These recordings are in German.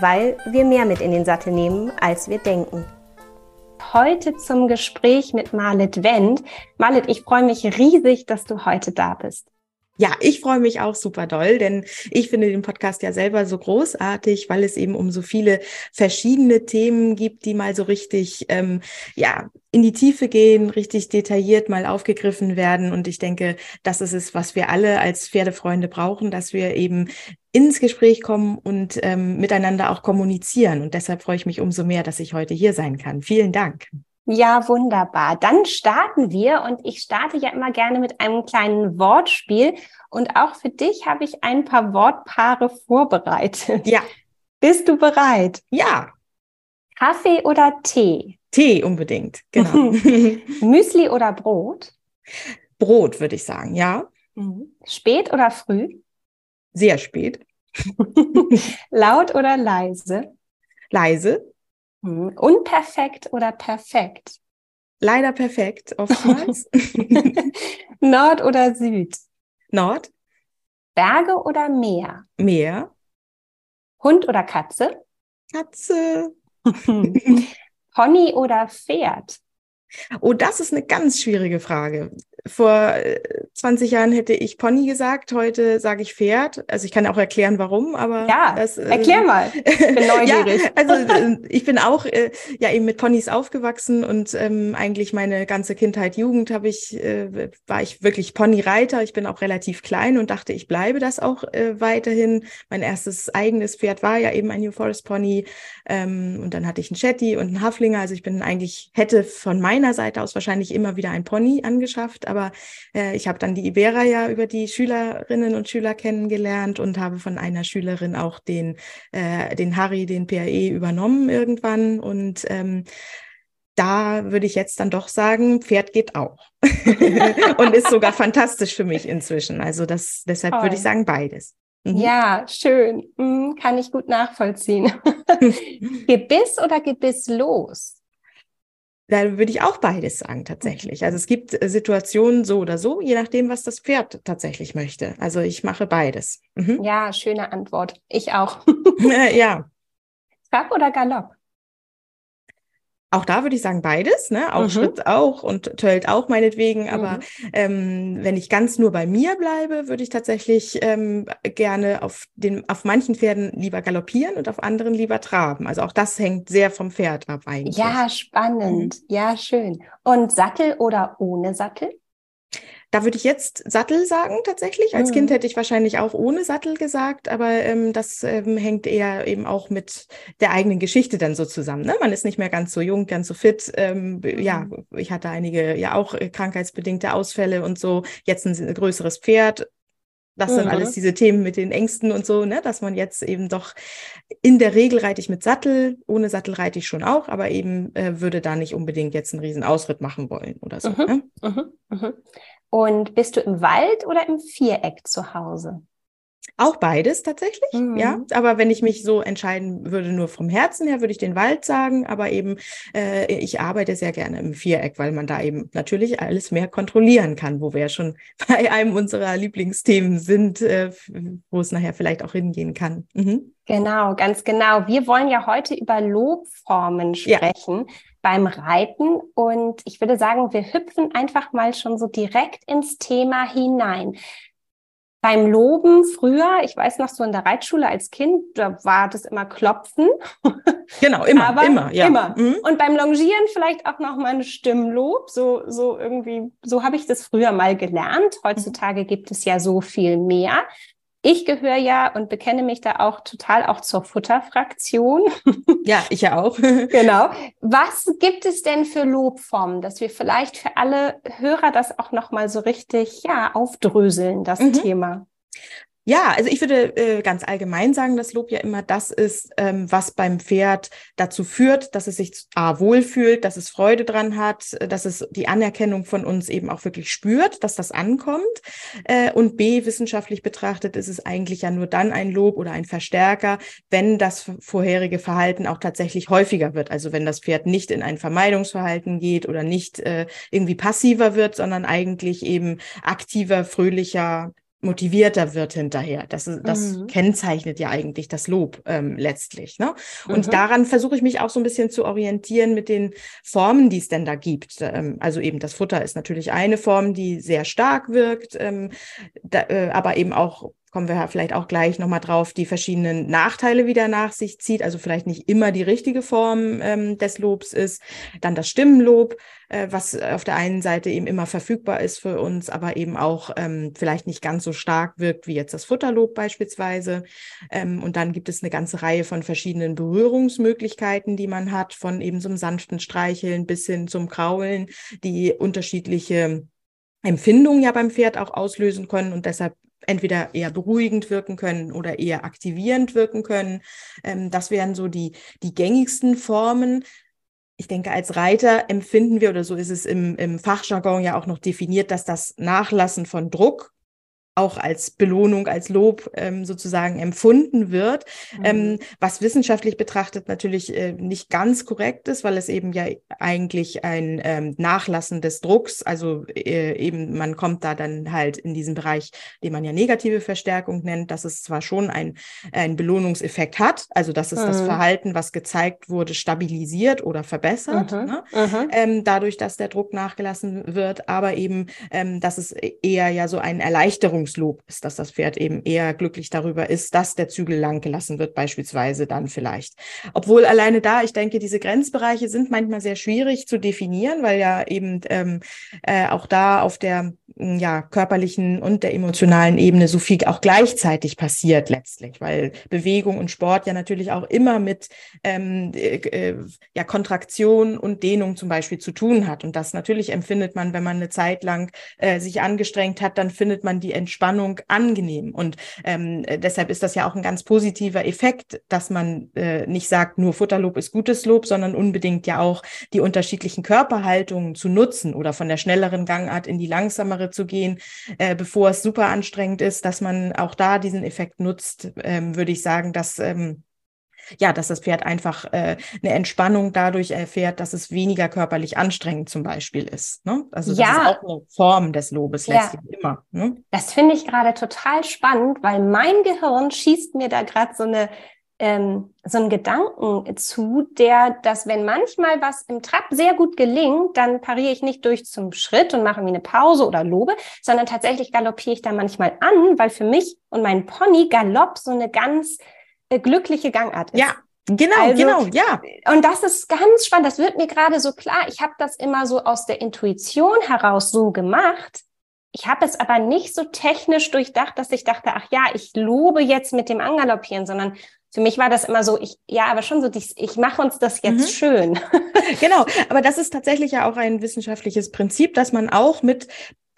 weil wir mehr mit in den Sattel nehmen, als wir denken. Heute zum Gespräch mit Marlet Wendt. Marlet, ich freue mich riesig, dass du heute da bist. Ja, ich freue mich auch super doll, denn ich finde den Podcast ja selber so großartig, weil es eben um so viele verschiedene Themen gibt, die mal so richtig, ähm, ja, in die Tiefe gehen, richtig detailliert mal aufgegriffen werden. Und ich denke, das ist es, was wir alle als Pferdefreunde brauchen, dass wir eben ins Gespräch kommen und ähm, miteinander auch kommunizieren. Und deshalb freue ich mich umso mehr, dass ich heute hier sein kann. Vielen Dank. Ja, wunderbar. Dann starten wir und ich starte ja immer gerne mit einem kleinen Wortspiel und auch für dich habe ich ein paar Wortpaare vorbereitet. Ja. Bist du bereit? Ja. Kaffee oder Tee? Tee unbedingt, genau. Müsli oder Brot? Brot, würde ich sagen, ja. Mhm. Spät oder früh? Sehr spät. Laut oder leise? Leise. Hm. Unperfekt oder perfekt? Leider perfekt, oftmals. Nord oder Süd? Nord. Berge oder Meer? Meer. Hund oder Katze? Katze. Pony oder Pferd? Oh, das ist eine ganz schwierige Frage vor 20 äh, Jahren hätte ich Pony gesagt, heute sage ich Pferd. Also ich kann auch erklären, warum, aber ja, das, äh, erklär mal. Ich bin neugierig. ja, also äh, ich bin auch äh, ja eben mit Ponys aufgewachsen und ähm, eigentlich meine ganze Kindheit, Jugend habe ich äh, war ich wirklich Ponyreiter. Ich bin auch relativ klein und dachte, ich bleibe das auch äh, weiterhin. Mein erstes eigenes Pferd war ja eben ein New Forest Pony ähm, und dann hatte ich einen Shetty und einen Haflinger. Also ich bin eigentlich hätte von meiner Seite aus wahrscheinlich immer wieder ein Pony angeschafft, aber äh, ich habe dann die Ibera ja über die Schülerinnen und Schüler kennengelernt und habe von einer Schülerin auch den, äh, den Harry, den PAE übernommen irgendwann und ähm, da würde ich jetzt dann doch sagen, Pferd geht auch. und ist sogar fantastisch für mich inzwischen. Also das, deshalb Toll. würde ich sagen, beides. Mhm. Ja, schön. Mhm, kann ich gut nachvollziehen. Gebiss oder gebisslos? Da würde ich auch beides sagen, tatsächlich. Also es gibt äh, Situationen so oder so, je nachdem, was das Pferd tatsächlich möchte. Also ich mache beides. Mhm. Ja, schöne Antwort. Ich auch. ja. Trab oder Galopp? Auch da würde ich sagen beides, ne? Auch mhm. Schritt auch und Tölt auch meinetwegen. Aber mhm. ähm, wenn ich ganz nur bei mir bleibe, würde ich tatsächlich ähm, gerne auf den auf manchen Pferden lieber galoppieren und auf anderen lieber traben. Also auch das hängt sehr vom Pferd ab eigentlich. Ja, spannend. Mhm. Ja, schön. Und Sattel oder ohne Sattel? Da würde ich jetzt Sattel sagen tatsächlich. Als mhm. Kind hätte ich wahrscheinlich auch ohne Sattel gesagt, aber ähm, das ähm, hängt eher eben auch mit der eigenen Geschichte dann so zusammen. Ne? Man ist nicht mehr ganz so jung, ganz so fit. Ähm, mhm. Ja, ich hatte einige ja auch äh, krankheitsbedingte Ausfälle und so. Jetzt ein, ein größeres Pferd. Das sind alles mhm. diese Themen mit den Ängsten und so, ne, dass man jetzt eben doch in der Regel reite ich mit Sattel, ohne Sattel reite ich schon auch, aber eben äh, würde da nicht unbedingt jetzt einen riesen Ausritt machen wollen oder so. Mhm. Ne? Mhm. Und bist du im Wald oder im Viereck zu Hause? Auch beides tatsächlich, mhm. ja. Aber wenn ich mich so entscheiden würde, nur vom Herzen her, würde ich den Wald sagen. Aber eben, äh, ich arbeite sehr gerne im Viereck, weil man da eben natürlich alles mehr kontrollieren kann, wo wir ja schon bei einem unserer Lieblingsthemen sind, äh, wo es nachher vielleicht auch hingehen kann. Mhm. Genau, ganz genau. Wir wollen ja heute über Lobformen sprechen. Ja beim Reiten. Und ich würde sagen, wir hüpfen einfach mal schon so direkt ins Thema hinein. Beim Loben früher, ich weiß noch so in der Reitschule als Kind, da war das immer Klopfen. Genau, immer, Aber immer, ja. Immer. Mhm. Und beim Longieren vielleicht auch noch mal ein Stimmlob. So, so irgendwie, so habe ich das früher mal gelernt. Heutzutage gibt es ja so viel mehr. Ich gehöre ja und bekenne mich da auch total auch zur Futterfraktion. Ja, ich ja auch. genau. Was gibt es denn für Lobformen, dass wir vielleicht für alle Hörer das auch noch mal so richtig ja aufdröseln, das mhm. Thema? Ja, also ich würde äh, ganz allgemein sagen, dass Lob ja immer das ist, ähm, was beim Pferd dazu führt, dass es sich A wohlfühlt, dass es Freude dran hat, dass es die Anerkennung von uns eben auch wirklich spürt, dass das ankommt. Äh, und B, wissenschaftlich betrachtet, ist es eigentlich ja nur dann ein Lob oder ein Verstärker, wenn das vorherige Verhalten auch tatsächlich häufiger wird. Also wenn das Pferd nicht in ein Vermeidungsverhalten geht oder nicht äh, irgendwie passiver wird, sondern eigentlich eben aktiver, fröhlicher, motivierter wird hinterher. Das, ist, das mhm. kennzeichnet ja eigentlich das Lob ähm, letztlich. Ne? Und mhm. daran versuche ich mich auch so ein bisschen zu orientieren mit den Formen, die es denn da gibt. Ähm, also eben das Futter ist natürlich eine Form, die sehr stark wirkt, ähm, da, äh, aber eben auch kommen wir vielleicht auch gleich nochmal drauf, die verschiedenen Nachteile wieder nach sich zieht, also vielleicht nicht immer die richtige Form ähm, des Lobs ist. Dann das Stimmenlob, äh, was auf der einen Seite eben immer verfügbar ist für uns, aber eben auch ähm, vielleicht nicht ganz so stark wirkt wie jetzt das Futterlob beispielsweise. Ähm, und dann gibt es eine ganze Reihe von verschiedenen Berührungsmöglichkeiten, die man hat, von eben so einem sanften Streicheln bis hin zum Kraulen, die unterschiedliche Empfindungen ja beim Pferd auch auslösen können und deshalb entweder eher beruhigend wirken können oder eher aktivierend wirken können. Ähm, das wären so die, die gängigsten Formen. Ich denke, als Reiter empfinden wir, oder so ist es im, im Fachjargon ja auch noch definiert, dass das Nachlassen von Druck auch als Belohnung, als Lob ähm, sozusagen empfunden wird, mhm. ähm, was wissenschaftlich betrachtet natürlich äh, nicht ganz korrekt ist, weil es eben ja eigentlich ein ähm, Nachlassen des Drucks, also äh, eben man kommt da dann halt in diesen Bereich, den man ja negative Verstärkung nennt, dass es zwar schon ein, ein Belohnungseffekt hat, also dass es mhm. das Verhalten, was gezeigt wurde, stabilisiert oder verbessert, mhm. Ne? Mhm. Ähm, dadurch, dass der Druck nachgelassen wird, aber eben, ähm, dass es eher ja so ein Erleichterung Erwartungslob ist, dass das Pferd eben eher glücklich darüber ist, dass der Zügel lang gelassen wird, beispielsweise dann vielleicht. Obwohl alleine da, ich denke, diese Grenzbereiche sind manchmal sehr schwierig zu definieren, weil ja eben ähm, äh, auch da auf der ja, körperlichen und der emotionalen Ebene so viel auch gleichzeitig passiert letztlich, weil Bewegung und Sport ja natürlich auch immer mit ähm, äh, äh, ja, Kontraktion und Dehnung zum Beispiel zu tun hat. Und das natürlich empfindet man, wenn man eine Zeit lang äh, sich angestrengt hat, dann findet man die Entspannung angenehm. Und ähm, deshalb ist das ja auch ein ganz positiver Effekt, dass man äh, nicht sagt, nur Futterlob ist gutes Lob, sondern unbedingt ja auch die unterschiedlichen Körperhaltungen zu nutzen oder von der schnelleren Gangart in die langsamere zu gehen, äh, bevor es super anstrengend ist, dass man auch da diesen Effekt nutzt, ähm, würde ich sagen, dass ähm, ja, dass das Pferd einfach äh, eine Entspannung dadurch erfährt, dass es weniger körperlich anstrengend zum Beispiel ist. Ne? Also das ja. ist auch eine Form des Lobes letztlich ja. immer. Ne? Das finde ich gerade total spannend, weil mein Gehirn schießt mir da gerade so eine ähm, so einen Gedanken zu, der, dass wenn manchmal was im Trab sehr gut gelingt, dann pariere ich nicht durch zum Schritt und mache mir eine Pause oder lobe, sondern tatsächlich galoppiere ich da manchmal an, weil für mich und mein Pony Galopp so eine ganz glückliche Gangart ist. Ja. Genau, also, genau, ja. Und das ist ganz spannend. Das wird mir gerade so klar. Ich habe das immer so aus der Intuition heraus so gemacht. Ich habe es aber nicht so technisch durchdacht, dass ich dachte, ach ja, ich lobe jetzt mit dem Angaloppieren, sondern für mich war das immer so, ich, ja, aber schon so, ich, ich mache uns das jetzt mhm. schön. genau, aber das ist tatsächlich ja auch ein wissenschaftliches Prinzip, dass man auch mit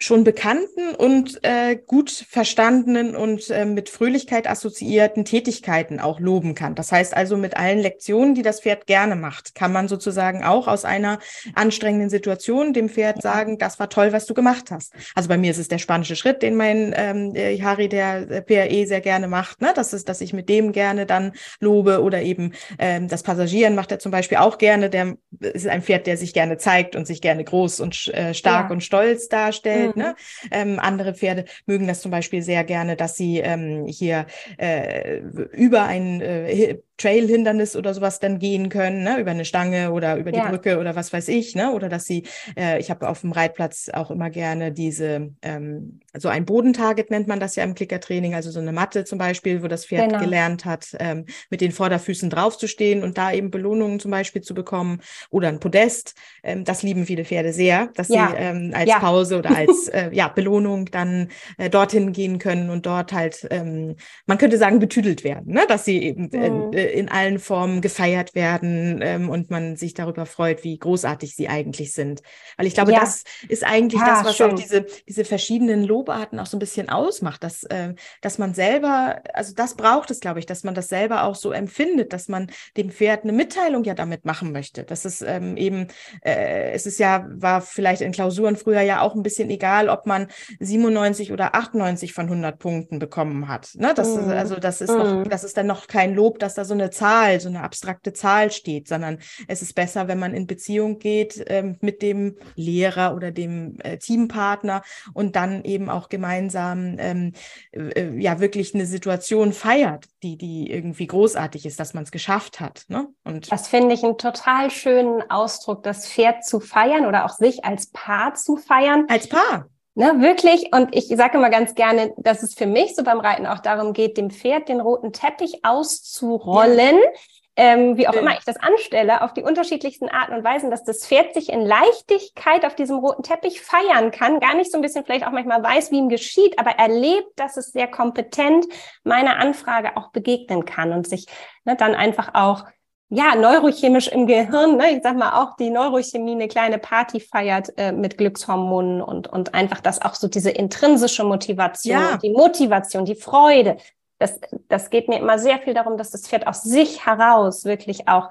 schon bekannten und äh, gut verstandenen und äh, mit Fröhlichkeit assoziierten Tätigkeiten auch loben kann. Das heißt also mit allen Lektionen, die das Pferd gerne macht, kann man sozusagen auch aus einer anstrengenden Situation dem Pferd sagen, das war toll, was du gemacht hast. Also bei mir ist es der spanische Schritt, den mein ähm, äh, Harry, der äh, PRE, sehr gerne macht. Ne? Das ist, dass ich mit dem gerne dann lobe oder eben ähm, das Passagieren macht er zum Beispiel auch gerne. Der ist ein Pferd, der sich gerne zeigt und sich gerne groß und äh, stark ja. und stolz darstellt. Welt. Ne? Mhm. Ähm, andere Pferde mögen das zum Beispiel sehr gerne, dass sie ähm, hier äh, über ein äh, Trail-Hindernis oder sowas dann gehen können, ne? über eine Stange oder über die ja. Brücke oder was weiß ich, ne? Oder dass sie, äh, ich habe auf dem Reitplatz auch immer gerne diese, ähm, so ein Bodentarget nennt man das ja im Klickertraining, also so eine Matte zum Beispiel, wo das Pferd genau. gelernt hat, ähm, mit den Vorderfüßen draufzustehen und da eben Belohnungen zum Beispiel zu bekommen oder ein Podest. Ähm, das lieben viele Pferde sehr, dass ja. sie ähm, als ja. Pause oder als äh, ja, Belohnung dann äh, dorthin gehen können und dort halt, ähm, man könnte sagen, betüdelt werden, ne? dass sie eben äh, mhm. In allen Formen gefeiert werden ähm, und man sich darüber freut, wie großartig sie eigentlich sind. Weil ich glaube, ja. das ist eigentlich ja, das, was schön. auch diese, diese verschiedenen Lobarten auch so ein bisschen ausmacht, dass, äh, dass man selber, also das braucht es, glaube ich, dass man das selber auch so empfindet, dass man dem Pferd eine Mitteilung ja damit machen möchte. Das ist ähm, eben, äh, es ist ja, war vielleicht in Klausuren früher ja auch ein bisschen egal, ob man 97 oder 98 von 100 Punkten bekommen hat. Ne? Das mm. ist, also das ist mm. noch, mhm. das ist dann noch kein Lob, dass da so eine Zahl, so eine abstrakte Zahl steht, sondern es ist besser, wenn man in Beziehung geht ähm, mit dem Lehrer oder dem äh, Teampartner und dann eben auch gemeinsam ähm, äh, ja wirklich eine Situation feiert, die die irgendwie großartig ist, dass man es geschafft hat. Ne? Und das finde ich einen total schönen Ausdruck, das Pferd zu feiern oder auch sich als Paar zu feiern. Als Paar. Ne, wirklich. Und ich sage immer ganz gerne, dass es für mich so beim Reiten auch darum geht, dem Pferd den roten Teppich auszurollen. Ja. Ähm, wie auch immer ich das anstelle, auf die unterschiedlichsten Arten und Weisen, dass das Pferd sich in Leichtigkeit auf diesem roten Teppich feiern kann, gar nicht so ein bisschen vielleicht auch manchmal weiß, wie ihm geschieht, aber erlebt, dass es sehr kompetent meiner Anfrage auch begegnen kann und sich ne, dann einfach auch ja, neurochemisch im Gehirn, ne, ich sag mal auch die Neurochemie eine kleine Party feiert äh, mit Glückshormonen und, und einfach das auch so diese intrinsische Motivation, ja. die Motivation, die Freude. Das, das geht mir immer sehr viel darum, dass das Pferd aus sich heraus wirklich auch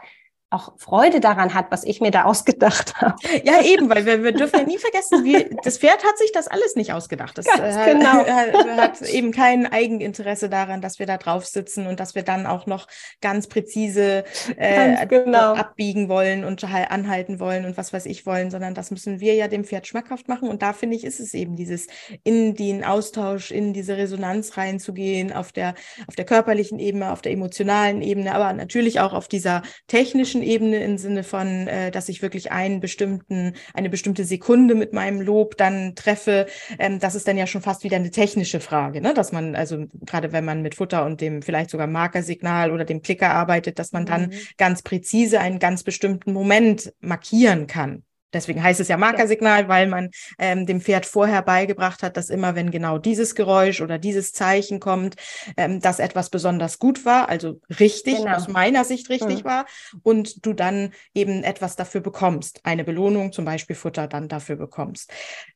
auch Freude daran hat, was ich mir da ausgedacht habe. Ja, eben, weil wir, wir dürfen ja nie vergessen, wie, das Pferd hat sich das alles nicht ausgedacht. Das äh, genau. hat, eben kein Eigeninteresse daran, dass wir da drauf sitzen und dass wir dann auch noch ganz präzise äh, ganz genau. abbiegen wollen und anhalten wollen und was weiß ich wollen, sondern das müssen wir ja dem Pferd schmackhaft machen. Und da finde ich, ist es eben dieses in den Austausch, in diese Resonanz reinzugehen, auf der, auf der körperlichen Ebene, auf der emotionalen Ebene, aber natürlich auch auf dieser technischen Ebene im Sinne von, äh, dass ich wirklich einen bestimmten, eine bestimmte Sekunde mit meinem Lob dann treffe. Ähm, das ist dann ja schon fast wieder eine technische Frage, ne? dass man, also gerade wenn man mit Futter und dem vielleicht sogar Markersignal oder dem Klicker arbeitet, dass man dann mhm. ganz präzise einen ganz bestimmten Moment markieren kann. Deswegen heißt es ja Markersignal, weil man ähm, dem Pferd vorher beigebracht hat, dass immer, wenn genau dieses Geräusch oder dieses Zeichen kommt, ähm, dass etwas besonders gut war, also richtig, genau. aus meiner Sicht richtig mhm. war, und du dann eben etwas dafür bekommst, eine Belohnung, zum Beispiel Futter, dann dafür bekommst.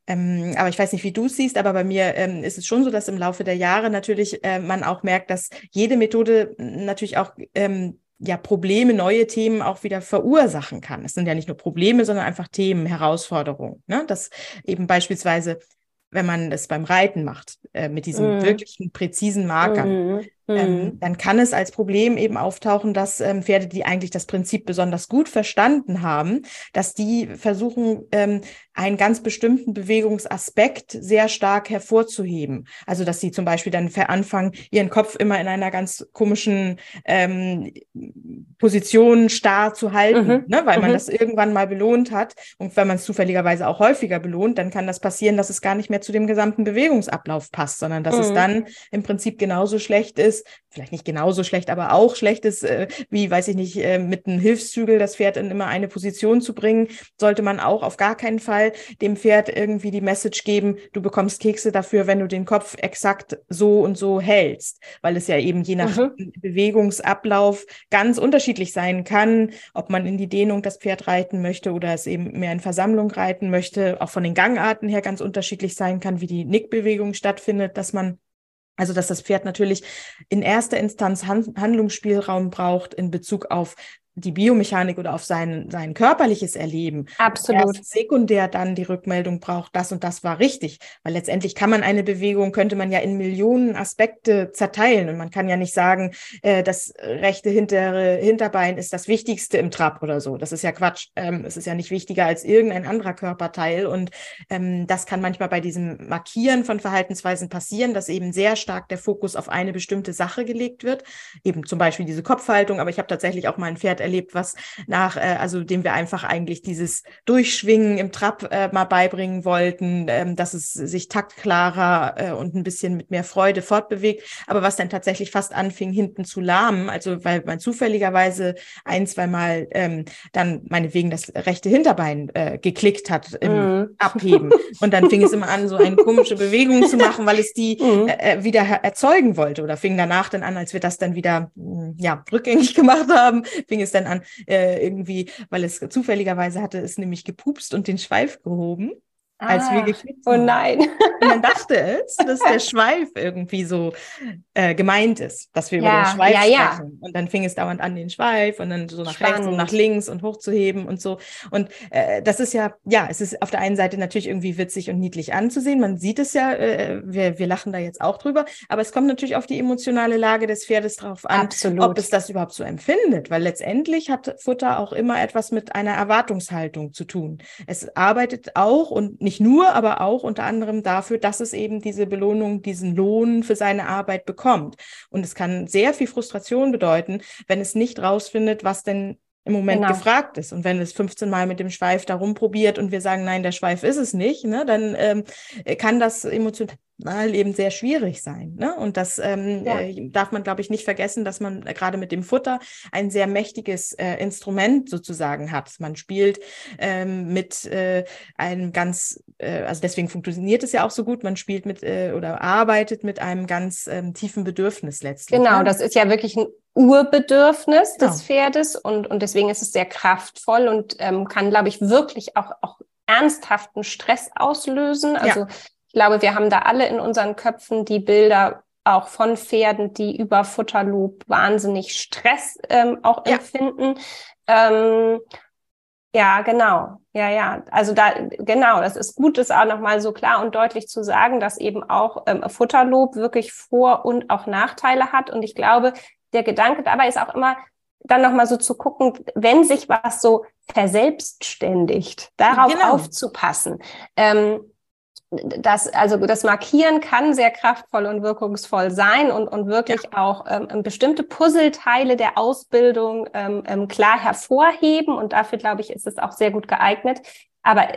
Ähm, aber ich weiß nicht, wie du es siehst, aber bei mir ähm, ist es schon so, dass im Laufe der Jahre natürlich äh, man auch merkt, dass jede Methode natürlich auch ähm, ja Probleme, neue Themen auch wieder verursachen kann. Es sind ja nicht nur Probleme, sondern einfach Themen, Herausforderungen. Ne? Dass eben beispielsweise, wenn man es beim Reiten macht, äh, mit diesen mm. wirklichen präzisen Markern, mm. Ähm, mhm. dann kann es als Problem eben auftauchen, dass ähm, Pferde, die eigentlich das Prinzip besonders gut verstanden haben, dass die versuchen, ähm, einen ganz bestimmten Bewegungsaspekt sehr stark hervorzuheben. Also dass sie zum Beispiel dann anfangen, ihren Kopf immer in einer ganz komischen ähm, Position starr zu halten, mhm. ne? weil mhm. man das irgendwann mal belohnt hat. Und wenn man es zufälligerweise auch häufiger belohnt, dann kann das passieren, dass es gar nicht mehr zu dem gesamten Bewegungsablauf passt, sondern dass es mhm. dann im Prinzip genauso schlecht ist, ist, vielleicht nicht genauso schlecht, aber auch schlecht ist, äh, wie, weiß ich nicht, äh, mit einem Hilfszügel das Pferd in immer eine Position zu bringen, sollte man auch auf gar keinen Fall dem Pferd irgendwie die Message geben, du bekommst Kekse dafür, wenn du den Kopf exakt so und so hältst, weil es ja eben je nach mhm. Bewegungsablauf ganz unterschiedlich sein kann, ob man in die Dehnung das Pferd reiten möchte oder es eben mehr in Versammlung reiten möchte, auch von den Gangarten her ganz unterschiedlich sein kann, wie die Nickbewegung stattfindet, dass man also, dass das Pferd natürlich in erster Instanz Handlungsspielraum braucht in Bezug auf die Biomechanik oder auf sein, sein körperliches Erleben. Absolut. Erst sekundär dann die Rückmeldung braucht, das und das war richtig. Weil letztendlich kann man eine Bewegung, könnte man ja in Millionen Aspekte zerteilen. Und man kann ja nicht sagen, äh, das rechte hintere Hinterbein ist das Wichtigste im Trab oder so. Das ist ja Quatsch. Ähm, es ist ja nicht wichtiger als irgendein anderer Körperteil. Und ähm, das kann manchmal bei diesem Markieren von Verhaltensweisen passieren, dass eben sehr stark der Fokus auf eine bestimmte Sache gelegt wird. Eben zum Beispiel diese Kopfhaltung. Aber ich habe tatsächlich auch mal ein Pferd erlebt, was nach, äh, also dem wir einfach eigentlich dieses Durchschwingen im Trab äh, mal beibringen wollten, ähm, dass es sich taktklarer äh, und ein bisschen mit mehr Freude fortbewegt, aber was dann tatsächlich fast anfing, hinten zu lahmen, also weil man zufälligerweise ein, zwei Mal ähm, dann meinetwegen das rechte Hinterbein äh, geklickt hat im mm. Abheben. Und dann fing es immer an, so eine komische Bewegung zu machen, weil es die mm. äh, wieder erzeugen wollte oder fing danach dann an, als wir das dann wieder hm, ja rückgängig gemacht haben, fing es dann an äh, irgendwie, weil es zufälligerweise hatte es nämlich gepupst und den Schweif gehoben als wir ah, haben. Oh nein. Und dann dachte es, dass der Schweif irgendwie so äh, gemeint ist, dass wir ja, über den Schweif ja, sprechen. Ja. Und dann fing es dauernd an, den Schweif und dann so nach Spannend. rechts und nach links und hochzuheben und so. Und äh, das ist ja, ja, es ist auf der einen Seite natürlich irgendwie witzig und niedlich anzusehen. Man sieht es ja, äh, wir, wir lachen da jetzt auch drüber, aber es kommt natürlich auf die emotionale Lage des Pferdes drauf an, Absolut. ob es das überhaupt so empfindet, weil letztendlich hat Futter auch immer etwas mit einer Erwartungshaltung zu tun. Es arbeitet auch und nicht nicht nur, aber auch unter anderem dafür, dass es eben diese Belohnung, diesen Lohn für seine Arbeit bekommt. Und es kann sehr viel Frustration bedeuten, wenn es nicht rausfindet, was denn im Moment genau. gefragt ist. Und wenn es 15 Mal mit dem Schweif da rumprobiert und wir sagen, nein, der Schweif ist es nicht, ne, dann ähm, kann das emotional eben sehr schwierig sein. Ne? Und das ähm, ja. äh, darf man, glaube ich, nicht vergessen, dass man äh, gerade mit dem Futter ein sehr mächtiges äh, Instrument sozusagen hat. Man spielt ähm, mit äh, einem ganz, äh, also deswegen funktioniert es ja auch so gut, man spielt mit oder arbeitet mit einem ganz ähm, tiefen Bedürfnis letztlich. Genau, ne? das ist ja wirklich ein Urbedürfnis genau. des Pferdes und, und deswegen ist es sehr kraftvoll und ähm, kann, glaube ich, wirklich auch, auch ernsthaften Stress auslösen. Also ja. Ich glaube, wir haben da alle in unseren Köpfen die Bilder auch von Pferden, die über Futterlob wahnsinnig Stress ähm, auch ja. empfinden. Ähm, ja, genau. Ja, ja. Also da, genau, das ist gut, das auch nochmal so klar und deutlich zu sagen, dass eben auch ähm, Futterlob wirklich Vor- und auch Nachteile hat. Und ich glaube, der Gedanke dabei ist auch immer, dann nochmal so zu gucken, wenn sich was so verselbstständigt, darauf genau. aufzupassen. Ähm, das, also das Markieren kann sehr kraftvoll und wirkungsvoll sein und, und wirklich ja. auch ähm, bestimmte Puzzleteile der Ausbildung ähm, ähm, klar hervorheben. Und dafür, glaube ich, ist es auch sehr gut geeignet. Aber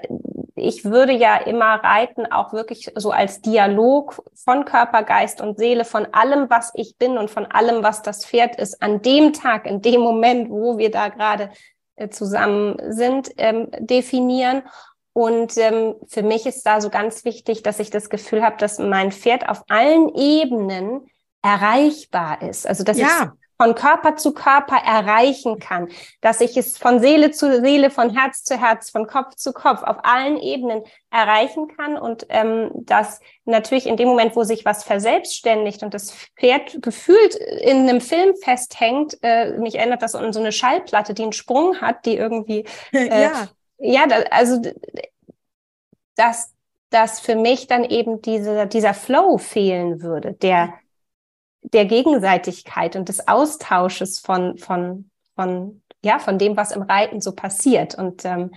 ich würde ja immer Reiten auch wirklich so als Dialog von Körper, Geist und Seele, von allem, was ich bin und von allem, was das Pferd ist, an dem Tag, in dem Moment, wo wir da gerade äh, zusammen sind, ähm, definieren. Und ähm, für mich ist da so ganz wichtig, dass ich das Gefühl habe, dass mein Pferd auf allen Ebenen erreichbar ist. Also dass ja. ich von Körper zu Körper erreichen kann, dass ich es von Seele zu Seele, von Herz zu Herz, von Kopf zu Kopf auf allen Ebenen erreichen kann und ähm, dass natürlich in dem Moment, wo sich was verselbstständigt und das Pferd gefühlt in einem Film festhängt, äh, mich erinnert das an so eine Schallplatte, die einen Sprung hat, die irgendwie äh, ja, ja da, also dass dass für mich dann eben diese, dieser Flow fehlen würde, der der Gegenseitigkeit und des Austausches von, von, von, ja, von dem, was im Reiten so passiert. Und ähm,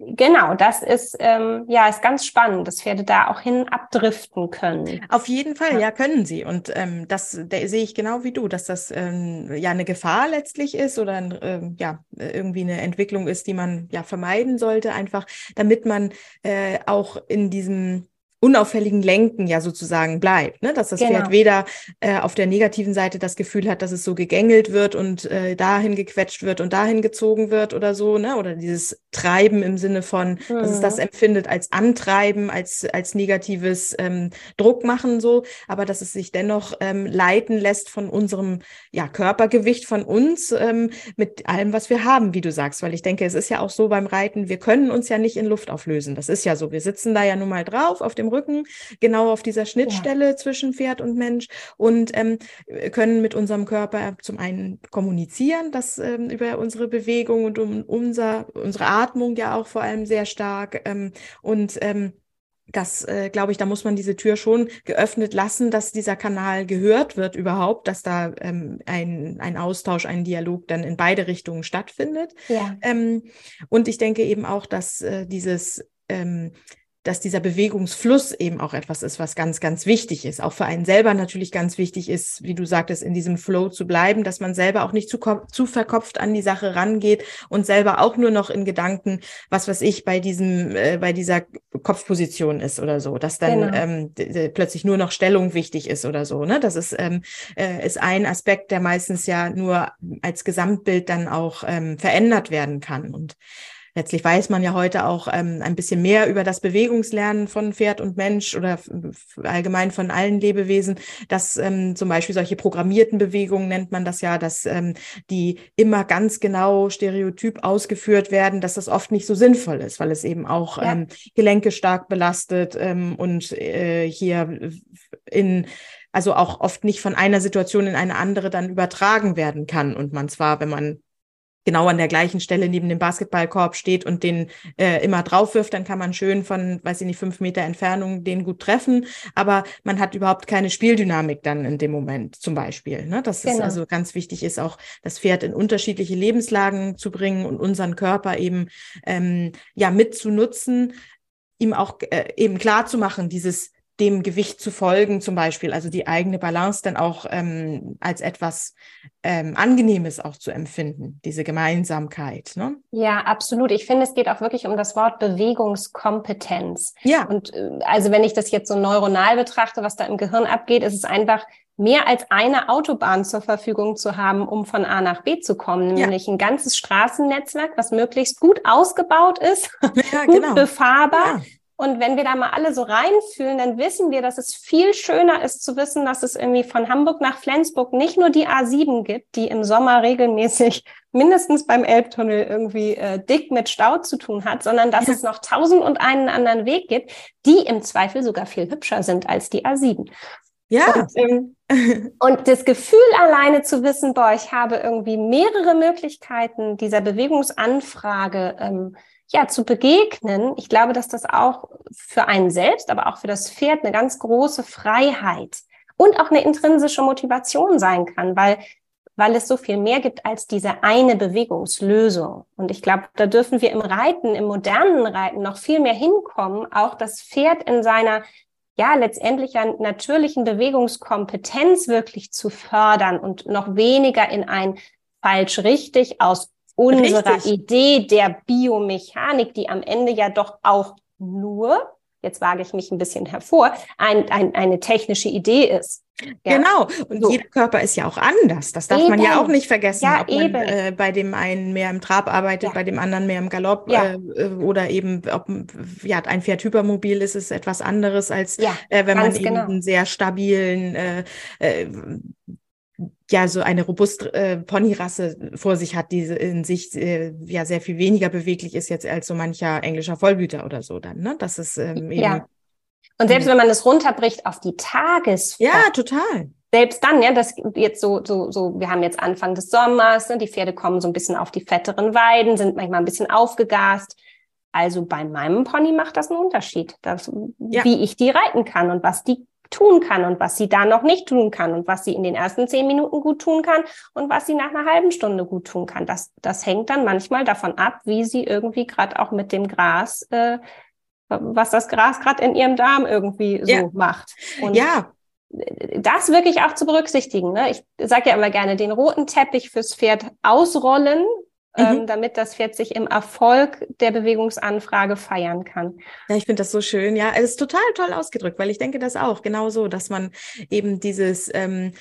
Genau, das ist ähm, ja ist ganz spannend, dass Pferde da auch hin abdriften können. Auf jeden Fall, ja, ja können sie. Und ähm, das sehe ich genau wie du, dass das ähm, ja eine Gefahr letztlich ist oder ein, ähm, ja irgendwie eine Entwicklung ist, die man ja vermeiden sollte, einfach damit man äh, auch in diesem unauffälligen Lenken ja sozusagen bleibt, ne? dass das genau. Pferd weder äh, auf der negativen Seite das Gefühl hat, dass es so gegängelt wird und äh, dahin gequetscht wird und dahin gezogen wird oder so, ne? oder dieses Treiben im Sinne von, mhm. dass es das mhm. empfindet als Antreiben, als, als negatives ähm, Druck machen so, aber dass es sich dennoch ähm, leiten lässt von unserem ja, Körpergewicht, von uns, ähm, mit allem, was wir haben, wie du sagst, weil ich denke, es ist ja auch so beim Reiten, wir können uns ja nicht in Luft auflösen, das ist ja so, wir sitzen da ja nun mal drauf auf dem Rücken, genau auf dieser Schnittstelle ja. zwischen Pferd und Mensch und ähm, können mit unserem Körper zum einen kommunizieren, das ähm, über unsere Bewegung und um unser, unsere Atmung ja auch vor allem sehr stark ähm, und ähm, das, äh, glaube ich, da muss man diese Tür schon geöffnet lassen, dass dieser Kanal gehört wird überhaupt, dass da ähm, ein, ein Austausch, ein Dialog dann in beide Richtungen stattfindet. Ja. Ähm, und ich denke eben auch, dass äh, dieses ähm, dass dieser Bewegungsfluss eben auch etwas ist, was ganz, ganz wichtig ist. Auch für einen selber natürlich ganz wichtig ist, wie du sagtest, in diesem Flow zu bleiben, dass man selber auch nicht zu, zu verkopft an die Sache rangeht und selber auch nur noch in Gedanken, was weiß ich, bei diesem, äh, bei dieser Kopfposition ist oder so, dass dann genau. ähm, plötzlich nur noch Stellung wichtig ist oder so. Ne? Das ist, ähm, äh, ist ein Aspekt, der meistens ja nur als Gesamtbild dann auch ähm, verändert werden kann. Und letztlich weiß man ja heute auch ähm, ein bisschen mehr über das Bewegungslernen von Pferd und Mensch oder allgemein von allen Lebewesen, dass ähm, zum Beispiel solche programmierten Bewegungen nennt man das ja, dass ähm, die immer ganz genau stereotyp ausgeführt werden, dass das oft nicht so sinnvoll ist, weil es eben auch ja. ähm, Gelenke stark belastet ähm, und äh, hier in also auch oft nicht von einer Situation in eine andere dann übertragen werden kann und man zwar, wenn man genau an der gleichen Stelle neben dem Basketballkorb steht und den äh, immer drauf wirft, dann kann man schön von, weiß ich nicht, fünf Meter Entfernung den gut treffen. Aber man hat überhaupt keine Spieldynamik dann in dem Moment zum Beispiel. Ne? Das genau. ist also ganz wichtig, ist auch das Pferd in unterschiedliche Lebenslagen zu bringen und unseren Körper eben ähm, ja mitzunutzen, ihm auch äh, eben klar zu machen, dieses dem Gewicht zu folgen, zum Beispiel, also die eigene Balance dann auch ähm, als etwas ähm, Angenehmes auch zu empfinden, diese Gemeinsamkeit. Ne? Ja, absolut. Ich finde, es geht auch wirklich um das Wort Bewegungskompetenz. Ja. Und äh, also wenn ich das jetzt so neuronal betrachte, was da im Gehirn abgeht, ist es einfach mehr als eine Autobahn zur Verfügung zu haben, um von A nach B zu kommen, nämlich ja. ein ganzes Straßennetzwerk, was möglichst gut ausgebaut ist, ja, gut genau. befahrbar, ja. Und wenn wir da mal alle so reinfühlen, dann wissen wir, dass es viel schöner ist zu wissen, dass es irgendwie von Hamburg nach Flensburg nicht nur die A7 gibt, die im Sommer regelmäßig mindestens beim Elbtunnel irgendwie äh, dick mit Stau zu tun hat, sondern dass ja. es noch tausend und einen anderen Weg gibt, die im Zweifel sogar viel hübscher sind als die A7. Ja. Und, ähm, und, das Gefühl alleine zu wissen, boah, ich habe irgendwie mehrere Möglichkeiten dieser Bewegungsanfrage ähm, ja, zu begegnen, ich glaube, dass das auch für einen selbst, aber auch für das Pferd eine ganz große Freiheit und auch eine intrinsische Motivation sein kann, weil weil es so viel mehr gibt als diese eine Bewegungslösung. Und ich glaube, da dürfen wir im Reiten, im modernen Reiten noch viel mehr hinkommen, auch das Pferd in seiner ja letztendlich ja natürlichen Bewegungskompetenz wirklich zu fördern und noch weniger in ein falsch richtig aus unserer Richtig. Idee der Biomechanik, die am Ende ja doch auch nur, jetzt wage ich mich ein bisschen hervor, ein, ein, eine technische Idee ist. Ja. Genau. Und so. jeder Körper ist ja auch anders. Das darf eben. man ja auch nicht vergessen, ja, ob man äh, bei dem einen mehr im Trab arbeitet, ja. bei dem anderen mehr im Galopp äh, äh, oder eben, ob ja, ein Pferd hypermobil ist, ist etwas anderes als äh, wenn man genau. eben einen sehr stabilen äh, äh, ja so eine robuste äh, Ponyrasse vor sich hat, die in sich äh, ja sehr viel weniger beweglich ist jetzt als so mancher englischer Vollblüter oder so dann, ne? Das ist ähm, eben ja. Und selbst wenn man es runterbricht auf die Tagesform. Ja, total. Selbst dann, ja, das jetzt so, so, so, wir haben jetzt Anfang des Sommers, ne, die Pferde kommen so ein bisschen auf die fetteren Weiden, sind manchmal ein bisschen aufgegast. Also bei meinem Pony macht das einen Unterschied, das, ja. wie ich die reiten kann und was die tun kann und was sie da noch nicht tun kann und was sie in den ersten zehn Minuten gut tun kann und was sie nach einer halben Stunde gut tun kann. Das, das hängt dann manchmal davon ab, wie sie irgendwie gerade auch mit dem Gras, äh, was das Gras gerade in ihrem Darm irgendwie so ja. macht. Und ja. Das wirklich auch zu berücksichtigen. Ne? Ich sage ja immer gerne, den roten Teppich fürs Pferd ausrollen, mhm. damit das Pferd sich im Erfolg der Bewegungsanfrage feiern kann. Ja, ich finde das so schön. Ja, es ist total toll ausgedrückt, weil ich denke das auch genau so, dass man eben dieses ähm,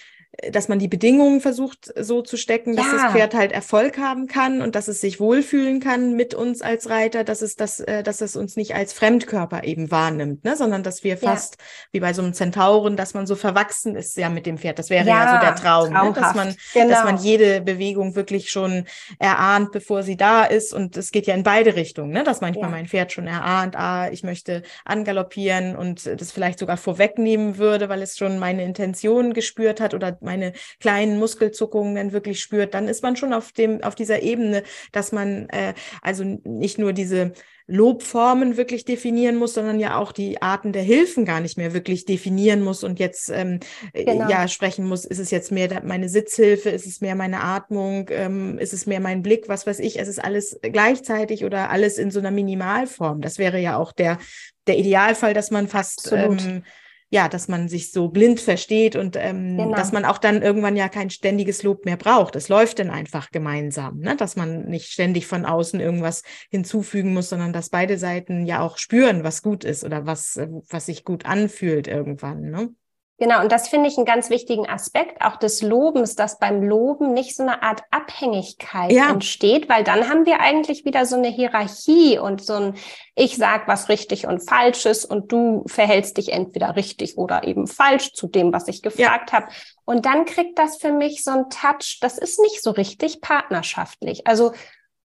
dass man die Bedingungen versucht so zu stecken, dass ja. das Pferd halt Erfolg haben kann und dass es sich wohlfühlen kann mit uns als Reiter, dass es das, äh, dass es uns nicht als Fremdkörper eben wahrnimmt, ne, sondern dass wir fast ja. wie bei so einem Zentauren, dass man so verwachsen ist ja mit dem Pferd. Das wäre ja, ja so der Traum, ne? dass man, genau. dass man jede Bewegung wirklich schon erahnt, bevor sie da ist. Und es geht ja in beide Richtungen, ne, dass manchmal mein Pferd schon erahnt, ah, ich möchte angaloppieren und das vielleicht sogar vorwegnehmen würde, weil es schon meine Intention gespürt hat oder meine kleinen Muskelzuckungen dann wirklich spürt, dann ist man schon auf dem, auf dieser Ebene, dass man äh, also nicht nur diese Lobformen wirklich definieren muss, sondern ja auch die Arten der Hilfen gar nicht mehr wirklich definieren muss und jetzt ähm, äh, genau. ja sprechen muss, ist es jetzt mehr meine Sitzhilfe, ist es mehr meine Atmung, ähm, ist es mehr mein Blick, was weiß ich, es ist alles gleichzeitig oder alles in so einer Minimalform. Das wäre ja auch der, der Idealfall, dass man fast ähm, ja, dass man sich so blind versteht und ähm, genau. dass man auch dann irgendwann ja kein ständiges Lob mehr braucht. Es läuft dann einfach gemeinsam, ne? dass man nicht ständig von außen irgendwas hinzufügen muss, sondern dass beide Seiten ja auch spüren, was gut ist oder was, äh, was sich gut anfühlt irgendwann. Ne? Genau, und das finde ich einen ganz wichtigen Aspekt auch des Lobens, dass beim Loben nicht so eine Art Abhängigkeit ja. entsteht, weil dann haben wir eigentlich wieder so eine Hierarchie und so ein Ich sag was richtig und falsches und du verhältst dich entweder richtig oder eben falsch zu dem, was ich gefragt ja. habe. Und dann kriegt das für mich so ein Touch, das ist nicht so richtig partnerschaftlich. Also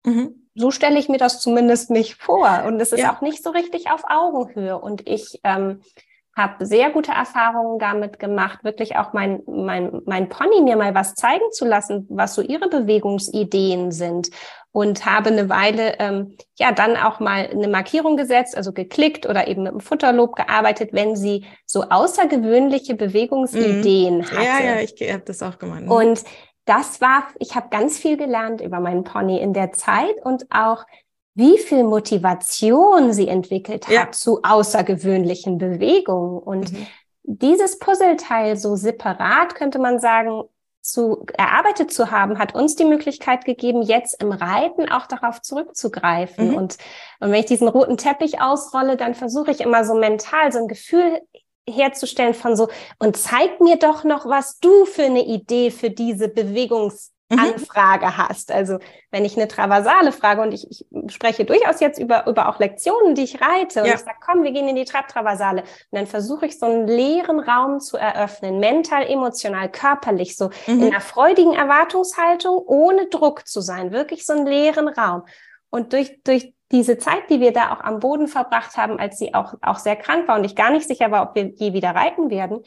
mhm. so stelle ich mir das zumindest nicht vor. Und es ist ja. auch nicht so richtig auf Augenhöhe. Und ich ähm, habe sehr gute Erfahrungen damit gemacht, wirklich auch mein, mein, mein Pony mir mal was zeigen zu lassen, was so ihre Bewegungsideen sind. Und habe eine Weile ähm, ja dann auch mal eine Markierung gesetzt, also geklickt oder eben mit dem Futterlob gearbeitet, wenn sie so außergewöhnliche Bewegungsideen mm. hatte. Ja, ja, ich habe das auch gemacht. Und das war, ich habe ganz viel gelernt über meinen Pony in der Zeit und auch wie viel Motivation sie entwickelt hat ja. zu außergewöhnlichen Bewegungen. Und mhm. dieses Puzzleteil so separat, könnte man sagen, zu erarbeitet zu haben, hat uns die Möglichkeit gegeben, jetzt im Reiten auch darauf zurückzugreifen. Mhm. Und, und wenn ich diesen roten Teppich ausrolle, dann versuche ich immer so mental so ein Gefühl herzustellen von so, und zeig mir doch noch, was du für eine Idee für diese Bewegungs Mhm. Anfrage hast. Also wenn ich eine Traversale frage und ich, ich, spreche durchaus jetzt über, über auch Lektionen, die ich reite und ja. ich sage, komm, wir gehen in die Trab-Traversale. Und dann versuche ich so einen leeren Raum zu eröffnen, mental, emotional, körperlich, so mhm. in einer freudigen Erwartungshaltung, ohne Druck zu sein, wirklich so einen leeren Raum. Und durch, durch diese Zeit, die wir da auch am Boden verbracht haben, als sie auch, auch sehr krank war und ich gar nicht sicher war, ob wir je wieder reiten werden,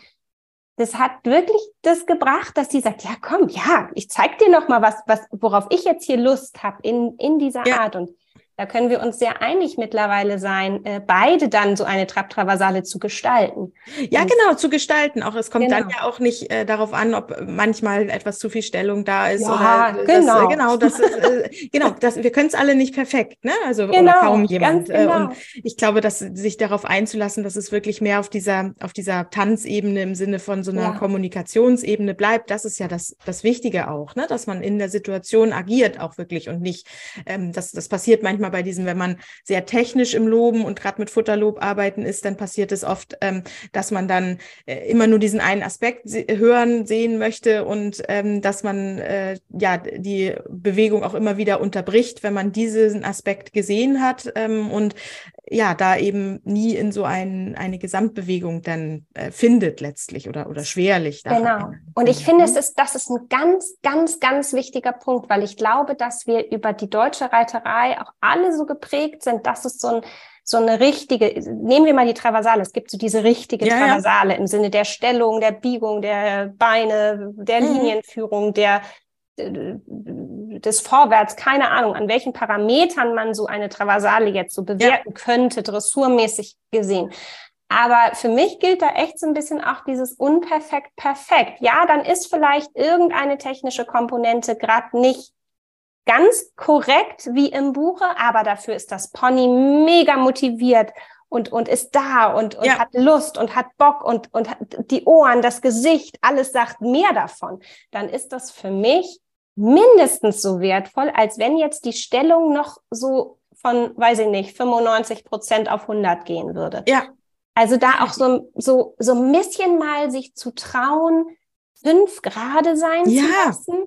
das hat wirklich das gebracht, dass sie sagt, ja komm, ja, ich zeig dir noch mal was, was worauf ich jetzt hier Lust habe in, in dieser ja. Art. Und da können wir uns sehr einig mittlerweile sein, äh, beide dann so eine Trapptraversale zu gestalten. Ja, und genau, zu gestalten. Auch es kommt genau. dann ja auch nicht äh, darauf an, ob manchmal etwas zu viel Stellung da ist ja, oder genau. Das, genau, das ist, äh, genau, das, wir können es alle nicht perfekt, ne? Also genau, oder kaum jemand. Äh, genau. Und ich glaube, dass sich darauf einzulassen, dass es wirklich mehr auf dieser auf dieser Tanzebene im Sinne von so einer ja. Kommunikationsebene bleibt, das ist ja das das Wichtige auch, ne? Dass man in der Situation agiert auch wirklich und nicht, ähm, das das passiert manchmal manchmal bei diesem, wenn man sehr technisch im Loben und gerade mit Futterlob arbeiten ist, dann passiert es oft, ähm, dass man dann äh, immer nur diesen einen Aspekt se hören, sehen möchte und ähm, dass man äh, ja die Bewegung auch immer wieder unterbricht, wenn man diesen Aspekt gesehen hat ähm, und ja, da eben nie in so ein, eine Gesamtbewegung dann äh, findet letztlich oder, oder schwerlich. Genau. Und ich finde, es mhm. ist, das ist ein ganz, ganz, ganz wichtiger Punkt, weil ich glaube, dass wir über die deutsche Reiterei auch alle so geprägt sind, dass es so ein, so eine richtige, nehmen wir mal die Traversale, es gibt so diese richtige ja, Traversale ja. im Sinne der Stellung, der Biegung, der Beine, der mhm. Linienführung, der des Vorwärts, keine Ahnung, an welchen Parametern man so eine Traversale jetzt so bewerten ja. könnte, dressurmäßig gesehen. Aber für mich gilt da echt so ein bisschen auch dieses unperfekt perfekt. Ja, dann ist vielleicht irgendeine technische Komponente gerade nicht ganz korrekt wie im Buche, aber dafür ist das Pony mega motiviert und, und ist da und, und ja. hat Lust und hat Bock und, und hat die Ohren, das Gesicht, alles sagt mehr davon. Dann ist das für mich mindestens so wertvoll, als wenn jetzt die Stellung noch so von, weiß ich nicht, 95 Prozent auf 100 gehen würde. Ja. Also da auch so, so, so ein bisschen mal sich zu trauen, fünf gerade sein ja. zu lassen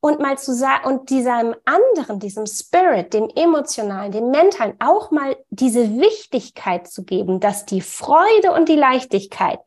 und mal zu sagen, und diesem anderen, diesem Spirit, dem emotionalen, dem mentalen, auch mal diese Wichtigkeit zu geben, dass die Freude und die Leichtigkeit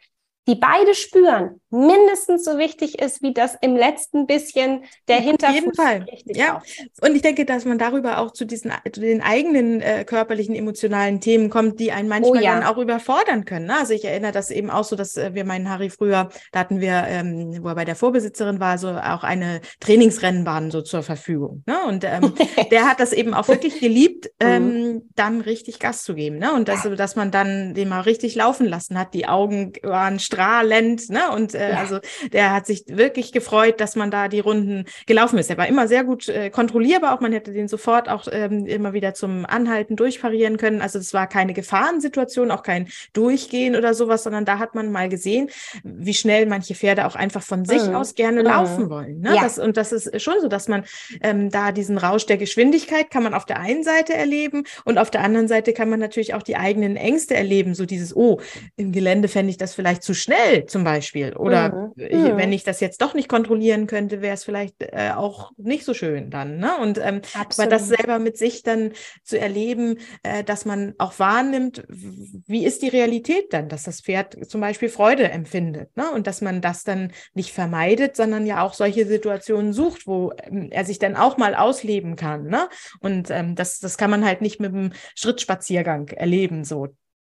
die beide spüren, mindestens so wichtig ist, wie das im letzten bisschen der Hinterfuß. Auf jeden Fall. Ja. Aufsetzt. Und ich denke, dass man darüber auch zu diesen zu den eigenen äh, körperlichen, emotionalen Themen kommt, die einen manchmal oh, ja. dann auch überfordern können. Ne? Also ich erinnere das eben auch so, dass äh, wir meinen Harry früher, da hatten wir, ähm, wo er bei der Vorbesitzerin war, so auch eine Trainingsrennbahn so zur Verfügung. Ne? Und ähm, der hat das eben auch wirklich geliebt, mhm. ähm, dann richtig Gas zu geben. Ne? Und dass, dass man dann den mal richtig laufen lassen hat. Die Augen waren strahlend, ne? Und äh, ja. also der hat sich wirklich gefreut, dass man da die Runden gelaufen ist. Er war immer sehr gut äh, kontrollierbar, auch man hätte den sofort auch ähm, immer wieder zum Anhalten durchparieren können. Also es war keine Gefahrensituation, auch kein Durchgehen oder sowas, sondern da hat man mal gesehen, wie schnell manche Pferde auch einfach von sich mhm. aus gerne mhm. laufen wollen. Ne? Ja. Das, und das ist schon so, dass man ähm, da diesen Rausch der Geschwindigkeit kann man auf der einen Seite erleben und auf der anderen Seite kann man natürlich auch die eigenen Ängste erleben. So dieses, oh, im Gelände fände ich das vielleicht zu schnell zum Beispiel. Oder mhm. ich, wenn ich das jetzt doch nicht kontrollieren könnte, wäre es vielleicht äh, auch nicht so schön dann. Ne? Und ähm, aber das selber mit sich dann zu erleben, äh, dass man auch wahrnimmt, wie ist die Realität dann, dass das Pferd zum Beispiel Freude empfindet. Ne? Und dass man das dann nicht vermeidet, sondern ja auch solche Situationen sucht, wo ähm, er sich dann auch mal ausleben kann. Ne? Und ähm, das, das kann man halt nicht mit einem Schrittspaziergang erleben. So,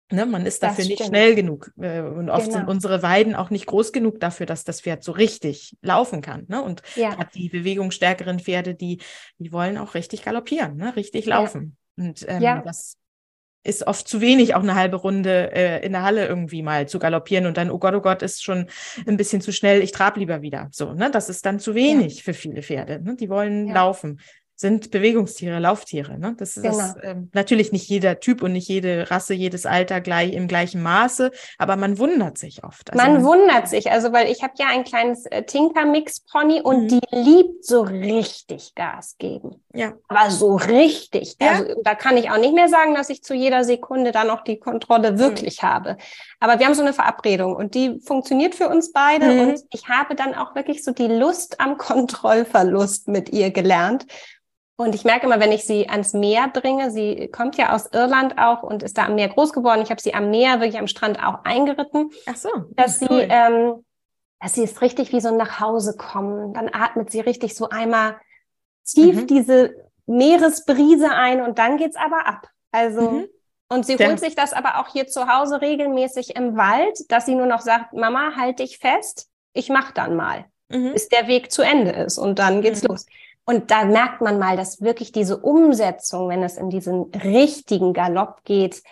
Ne, man ist dafür nicht schnell genug. Äh, und oft genau. sind unsere Weiden auch nicht groß genug dafür, dass das Pferd so richtig laufen kann. Ne? Und ja. die bewegungsstärkeren Pferde, die, die wollen auch richtig galoppieren, ne? richtig laufen. Ja. Und ähm, ja. das ist oft zu wenig, auch eine halbe Runde äh, in der Halle irgendwie mal zu galoppieren und dann, oh Gott, oh Gott, ist schon ein bisschen zu schnell, ich trab lieber wieder. So, ne? Das ist dann zu wenig für viele Pferde. Ne? Die wollen laufen sind Bewegungstiere, Lauftiere. Ne? Das ist genau. ähm, natürlich nicht jeder Typ und nicht jede Rasse, jedes Alter gleich im gleichen Maße, aber man wundert sich oft. Also man, wundert sich, also weil ich habe ja ein kleines äh, Tinker-Mix-Pony und mhm. die liebt so richtig Gas geben. Ja. Aber so richtig. Ja. Also, da kann ich auch nicht mehr sagen, dass ich zu jeder Sekunde dann noch die Kontrolle mhm. wirklich mhm. habe. Aber wir haben so eine Verabredung und die funktioniert für uns beide mhm. und ich habe dann auch wirklich so die Lust am Kontrollverlust mit ihr gelernt und ich merke immer, wenn ich sie ans Meer bringe, sie kommt ja aus Irland auch und ist da am Meer groß geworden. Ich habe sie am Meer, wirklich am Strand auch eingeritten. Ach so. Dass sie, ähm, dass sie ist richtig wie so nach Hause kommen. Dann atmet sie richtig so einmal tief mhm. diese Meeresbrise ein und dann geht's aber ab. Also, mhm. und sie ja. holt sich das aber auch hier zu Hause regelmäßig im Wald, dass sie nur noch sagt, Mama, halt dich fest, ich mach dann mal, mhm. bis der Weg zu Ende ist und dann geht's mhm. los. Und da merkt man mal, dass wirklich diese Umsetzung, wenn es in diesen richtigen Galopp geht,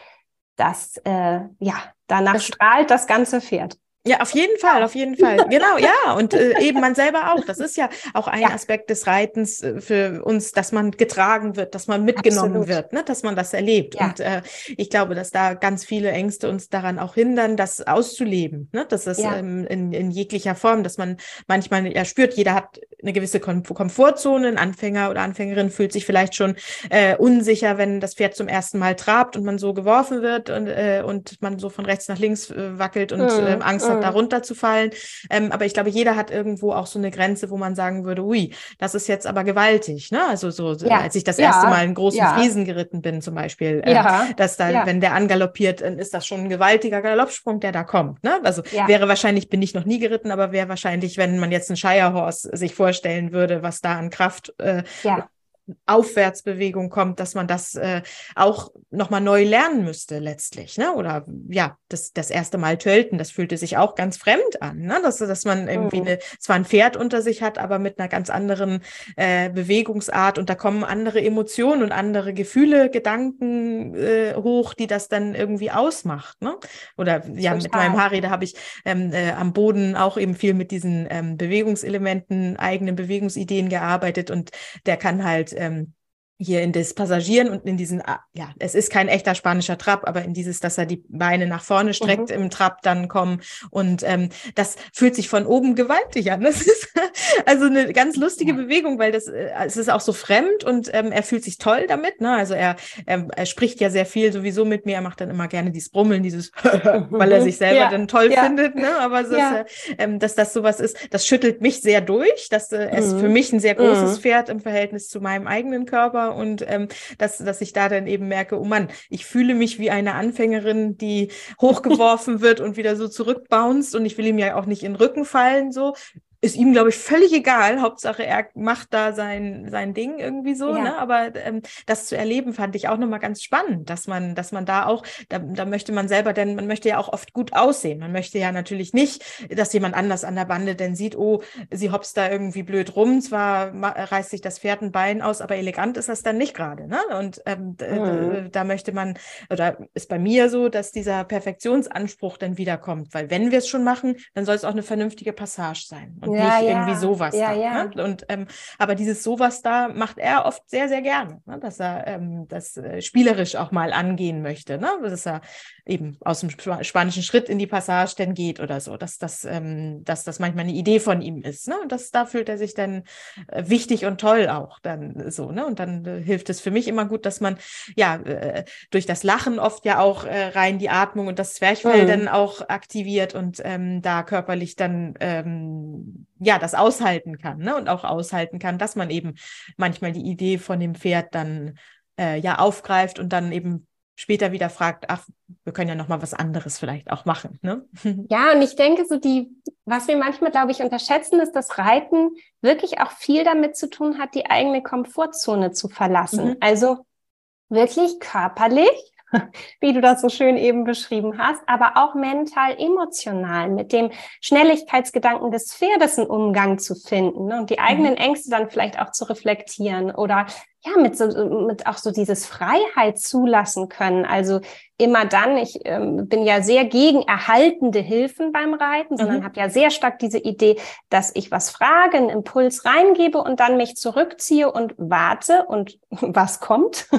dass äh, ja danach das strahlt das ganze Pferd. Ja, auf jeden Fall, auf jeden Fall. Genau, ja. Und äh, eben man selber auch. Das ist ja auch ein ja. Aspekt des Reitens äh, für uns, dass man getragen wird, dass man mitgenommen Absolut. wird, ne? dass man das erlebt. Ja. Und äh, ich glaube, dass da ganz viele Ängste uns daran auch hindern, das auszuleben. Ne? Das ist ja. ähm, in, in jeglicher Form, dass man manchmal ja spürt, jeder hat eine gewisse Kom Komfortzone. Ein Anfänger oder Anfängerin fühlt sich vielleicht schon äh, unsicher, wenn das Pferd zum ersten Mal trabt und man so geworfen wird und, äh, und man so von rechts nach links äh, wackelt und mhm. äh, Angst hat, mhm. darunter zu fallen. Ähm, aber ich glaube, jeder hat irgendwo auch so eine Grenze, wo man sagen würde, ui, das ist jetzt aber gewaltig. Ne? Also so, ja. als ich das ja. erste Mal einen großen ja. Friesen geritten bin zum Beispiel, äh, ja. dass da, wenn der angaloppiert, dann ist das schon ein gewaltiger Galoppsprung, der da kommt. Ne? Also wäre wahrscheinlich, bin ich noch nie geritten, aber wäre wahrscheinlich, wenn man jetzt einen Shire Horse sich vorstellen würde, was da an Kraft äh, ja. Aufwärtsbewegung kommt, dass man das äh, auch nochmal neu lernen müsste letztlich, ne? Oder ja, das, das erste Mal tölten, das fühlte sich auch ganz fremd an, ne? Dass, dass man irgendwie mhm. eine, zwar ein Pferd unter sich hat, aber mit einer ganz anderen äh, Bewegungsart und da kommen andere Emotionen und andere Gefühle, Gedanken äh, hoch, die das dann irgendwie ausmacht, ne? Oder ja, Total. mit meinem Harry, da habe ich ähm, äh, am Boden auch eben viel mit diesen ähm, Bewegungselementen, eigenen Bewegungsideen gearbeitet und der kann halt ähm, hier in das Passagieren und in diesen, ah, ja, es ist kein echter spanischer Trab, aber in dieses, dass er die Beine nach vorne streckt mhm. im Trab dann kommen und ähm, das fühlt sich von oben gewaltig an. Das ist also eine ganz lustige ja. Bewegung, weil das äh, es ist auch so fremd und ähm, er fühlt sich toll damit. Ne? Also er, er, er spricht ja sehr viel sowieso mit mir. Er macht dann immer gerne dieses Brummeln, dieses, weil er sich selber ja. dann toll ja. findet. Ne? Aber es ist, äh, ähm, dass das sowas ist, das schüttelt mich sehr durch. Das äh, mhm. ist für mich ein sehr großes mhm. Pferd im Verhältnis zu meinem eigenen Körper Körper und ähm, dass, dass ich da dann eben merke, oh Mann, ich fühle mich wie eine Anfängerin, die hochgeworfen wird und wieder so zurückbounced und ich will ihm ja auch nicht in den Rücken fallen, so ist ihm, glaube ich, völlig egal. Hauptsache, er macht da sein, sein Ding irgendwie so. Ja. Ne? Aber ähm, das zu erleben, fand ich auch nochmal ganz spannend, dass man, dass man da auch, da, da möchte man selber, denn man möchte ja auch oft gut aussehen. Man möchte ja natürlich nicht, dass jemand anders an der Bande denn sieht, oh, sie hopst da irgendwie blöd rum, zwar reißt sich das Pferd ein Bein aus, aber elegant ist das dann nicht gerade. Ne? Und ähm, mhm. da möchte man, oder ist bei mir so, dass dieser Perfektionsanspruch dann wiederkommt, weil wenn wir es schon machen, dann soll es auch eine vernünftige Passage sein. Und ja, nicht ja. irgendwie sowas ja, da. Ne? Und ähm, aber dieses sowas da macht er oft sehr, sehr gerne, ne? dass er ähm, das äh, spielerisch auch mal angehen möchte, ne? dass er eben aus dem Sp spanischen Schritt in die Passage dann geht oder so, dass das, ähm, dass das manchmal eine Idee von ihm ist. Ne? Und das, da fühlt er sich dann äh, wichtig und toll auch dann so. Ne? Und dann äh, hilft es für mich immer gut, dass man ja äh, durch das Lachen oft ja auch äh, rein die Atmung und das Zwerchfell mhm. dann auch aktiviert und ähm, da körperlich dann ähm, ja, das aushalten kann, ne? Und auch aushalten kann, dass man eben manchmal die Idee von dem Pferd dann äh, ja aufgreift und dann eben später wieder fragt, ach, wir können ja noch mal was anderes vielleicht auch machen, ne? Ja, und ich denke so die, was wir manchmal, glaube ich, unterschätzen, ist, dass Reiten wirklich auch viel damit zu tun hat, die eigene Komfortzone zu verlassen. Mhm. Also wirklich körperlich wie du das so schön eben beschrieben hast, aber auch mental, emotional mit dem Schnelligkeitsgedanken des Pferdes einen Umgang zu finden ne? und die eigenen mhm. Ängste dann vielleicht auch zu reflektieren oder ja, mit so, mit auch so dieses Freiheit zulassen können. Also immer dann, ich ähm, bin ja sehr gegen erhaltende Hilfen beim Reiten, sondern mhm. habe ja sehr stark diese Idee, dass ich was frage, einen Impuls reingebe und dann mich zurückziehe und warte und was kommt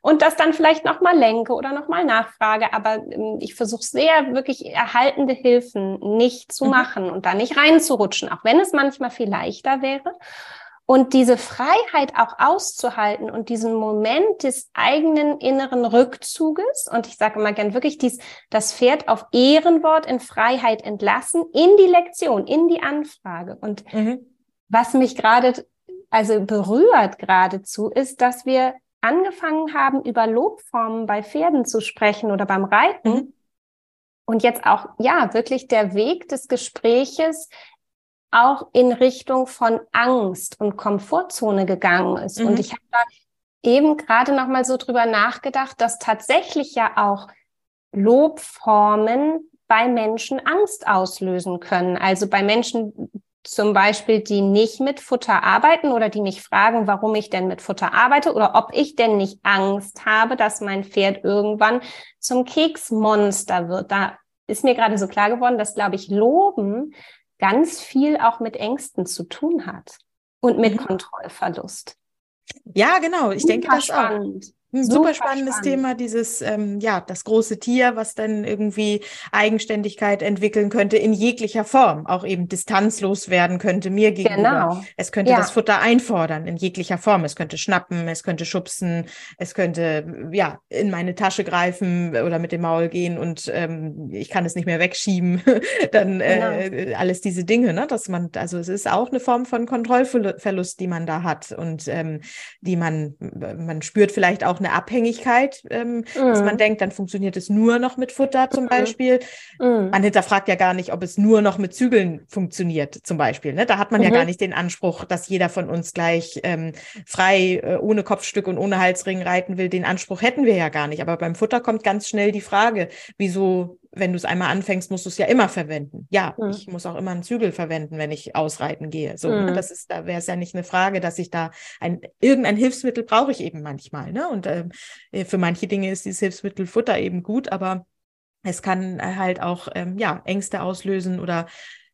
und das dann vielleicht nochmal lenke oder nochmal nachfrage. Aber ähm, ich versuche sehr wirklich erhaltende Hilfen nicht zu mhm. machen und da nicht reinzurutschen, auch wenn es manchmal viel leichter wäre. Und diese Freiheit auch auszuhalten und diesen Moment des eigenen inneren Rückzuges, und ich sage immer gern wirklich dies, das Pferd auf Ehrenwort in Freiheit entlassen, in die Lektion, in die Anfrage. Und mhm. was mich gerade, also berührt geradezu, ist, dass wir angefangen haben, über Lobformen bei Pferden zu sprechen oder beim Reiten. Mhm. Und jetzt auch, ja, wirklich der Weg des Gespräches auch in Richtung von Angst und Komfortzone gegangen ist. Mhm. Und ich habe da eben gerade noch mal so drüber nachgedacht, dass tatsächlich ja auch Lobformen bei Menschen Angst auslösen können. Also bei Menschen zum Beispiel, die nicht mit Futter arbeiten oder die mich fragen, warum ich denn mit Futter arbeite oder ob ich denn nicht Angst habe, dass mein Pferd irgendwann zum Keksmonster wird. Da ist mir gerade so klar geworden, dass, glaube ich, Loben ganz viel auch mit Ängsten zu tun hat und mit mhm. Kontrollverlust. Ja, genau. Ich Super denke das spannend. auch. Ein super, spannendes spannend. Thema, dieses, ähm, ja, das große Tier, was dann irgendwie Eigenständigkeit entwickeln könnte in jeglicher Form, auch eben distanzlos werden könnte mir gegenüber. Genau. Es könnte ja. das Futter einfordern in jeglicher Form. Es könnte schnappen, es könnte schubsen, es könnte, ja, in meine Tasche greifen oder mit dem Maul gehen und ähm, ich kann es nicht mehr wegschieben. dann äh, genau. alles diese Dinge, ne, dass man, also es ist auch eine Form von Kontrollverlust, die man da hat und ähm, die man, man spürt vielleicht auch auch eine Abhängigkeit, ähm, mm. dass man mhm. denkt, dann funktioniert es nur noch mit Futter zum mm. Beispiel. Mm. Man hinterfragt ja gar nicht, ob es nur noch mit Zügeln funktioniert zum Beispiel. Ne? Da hat man -hmm. ja gar nicht den Anspruch, dass jeder von uns gleich ähm, frei, äh, ohne Kopfstück und ohne Halsring reiten will. Den Anspruch hätten wir ja gar nicht. Aber beim Futter kommt ganz schnell die Frage, wieso wenn du es einmal anfängst, musst du es ja immer verwenden. Ja, mhm. ich muss auch immer einen Zügel verwenden, wenn ich ausreiten gehe. So, ne? mhm. das ist, da wäre es ja nicht eine Frage, dass ich da ein irgendein Hilfsmittel brauche ich eben manchmal. Ne? Und ähm, äh, für manche Dinge ist dieses Hilfsmittel Futter eben gut, aber es kann halt auch ähm, ja Ängste auslösen oder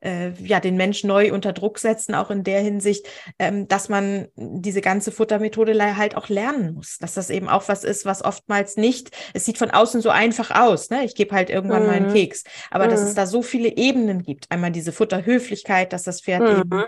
äh, ja den Menschen neu unter Druck setzen, auch in der Hinsicht, ähm, dass man diese ganze Futtermethode halt auch lernen muss, dass das eben auch was ist, was oftmals nicht, es sieht von außen so einfach aus, ne? ich gebe halt irgendwann mhm. mal einen mhm. Keks, aber mhm. dass es mhm. da so viele Ebenen gibt, einmal diese Futterhöflichkeit, dass das Pferd mhm. eben.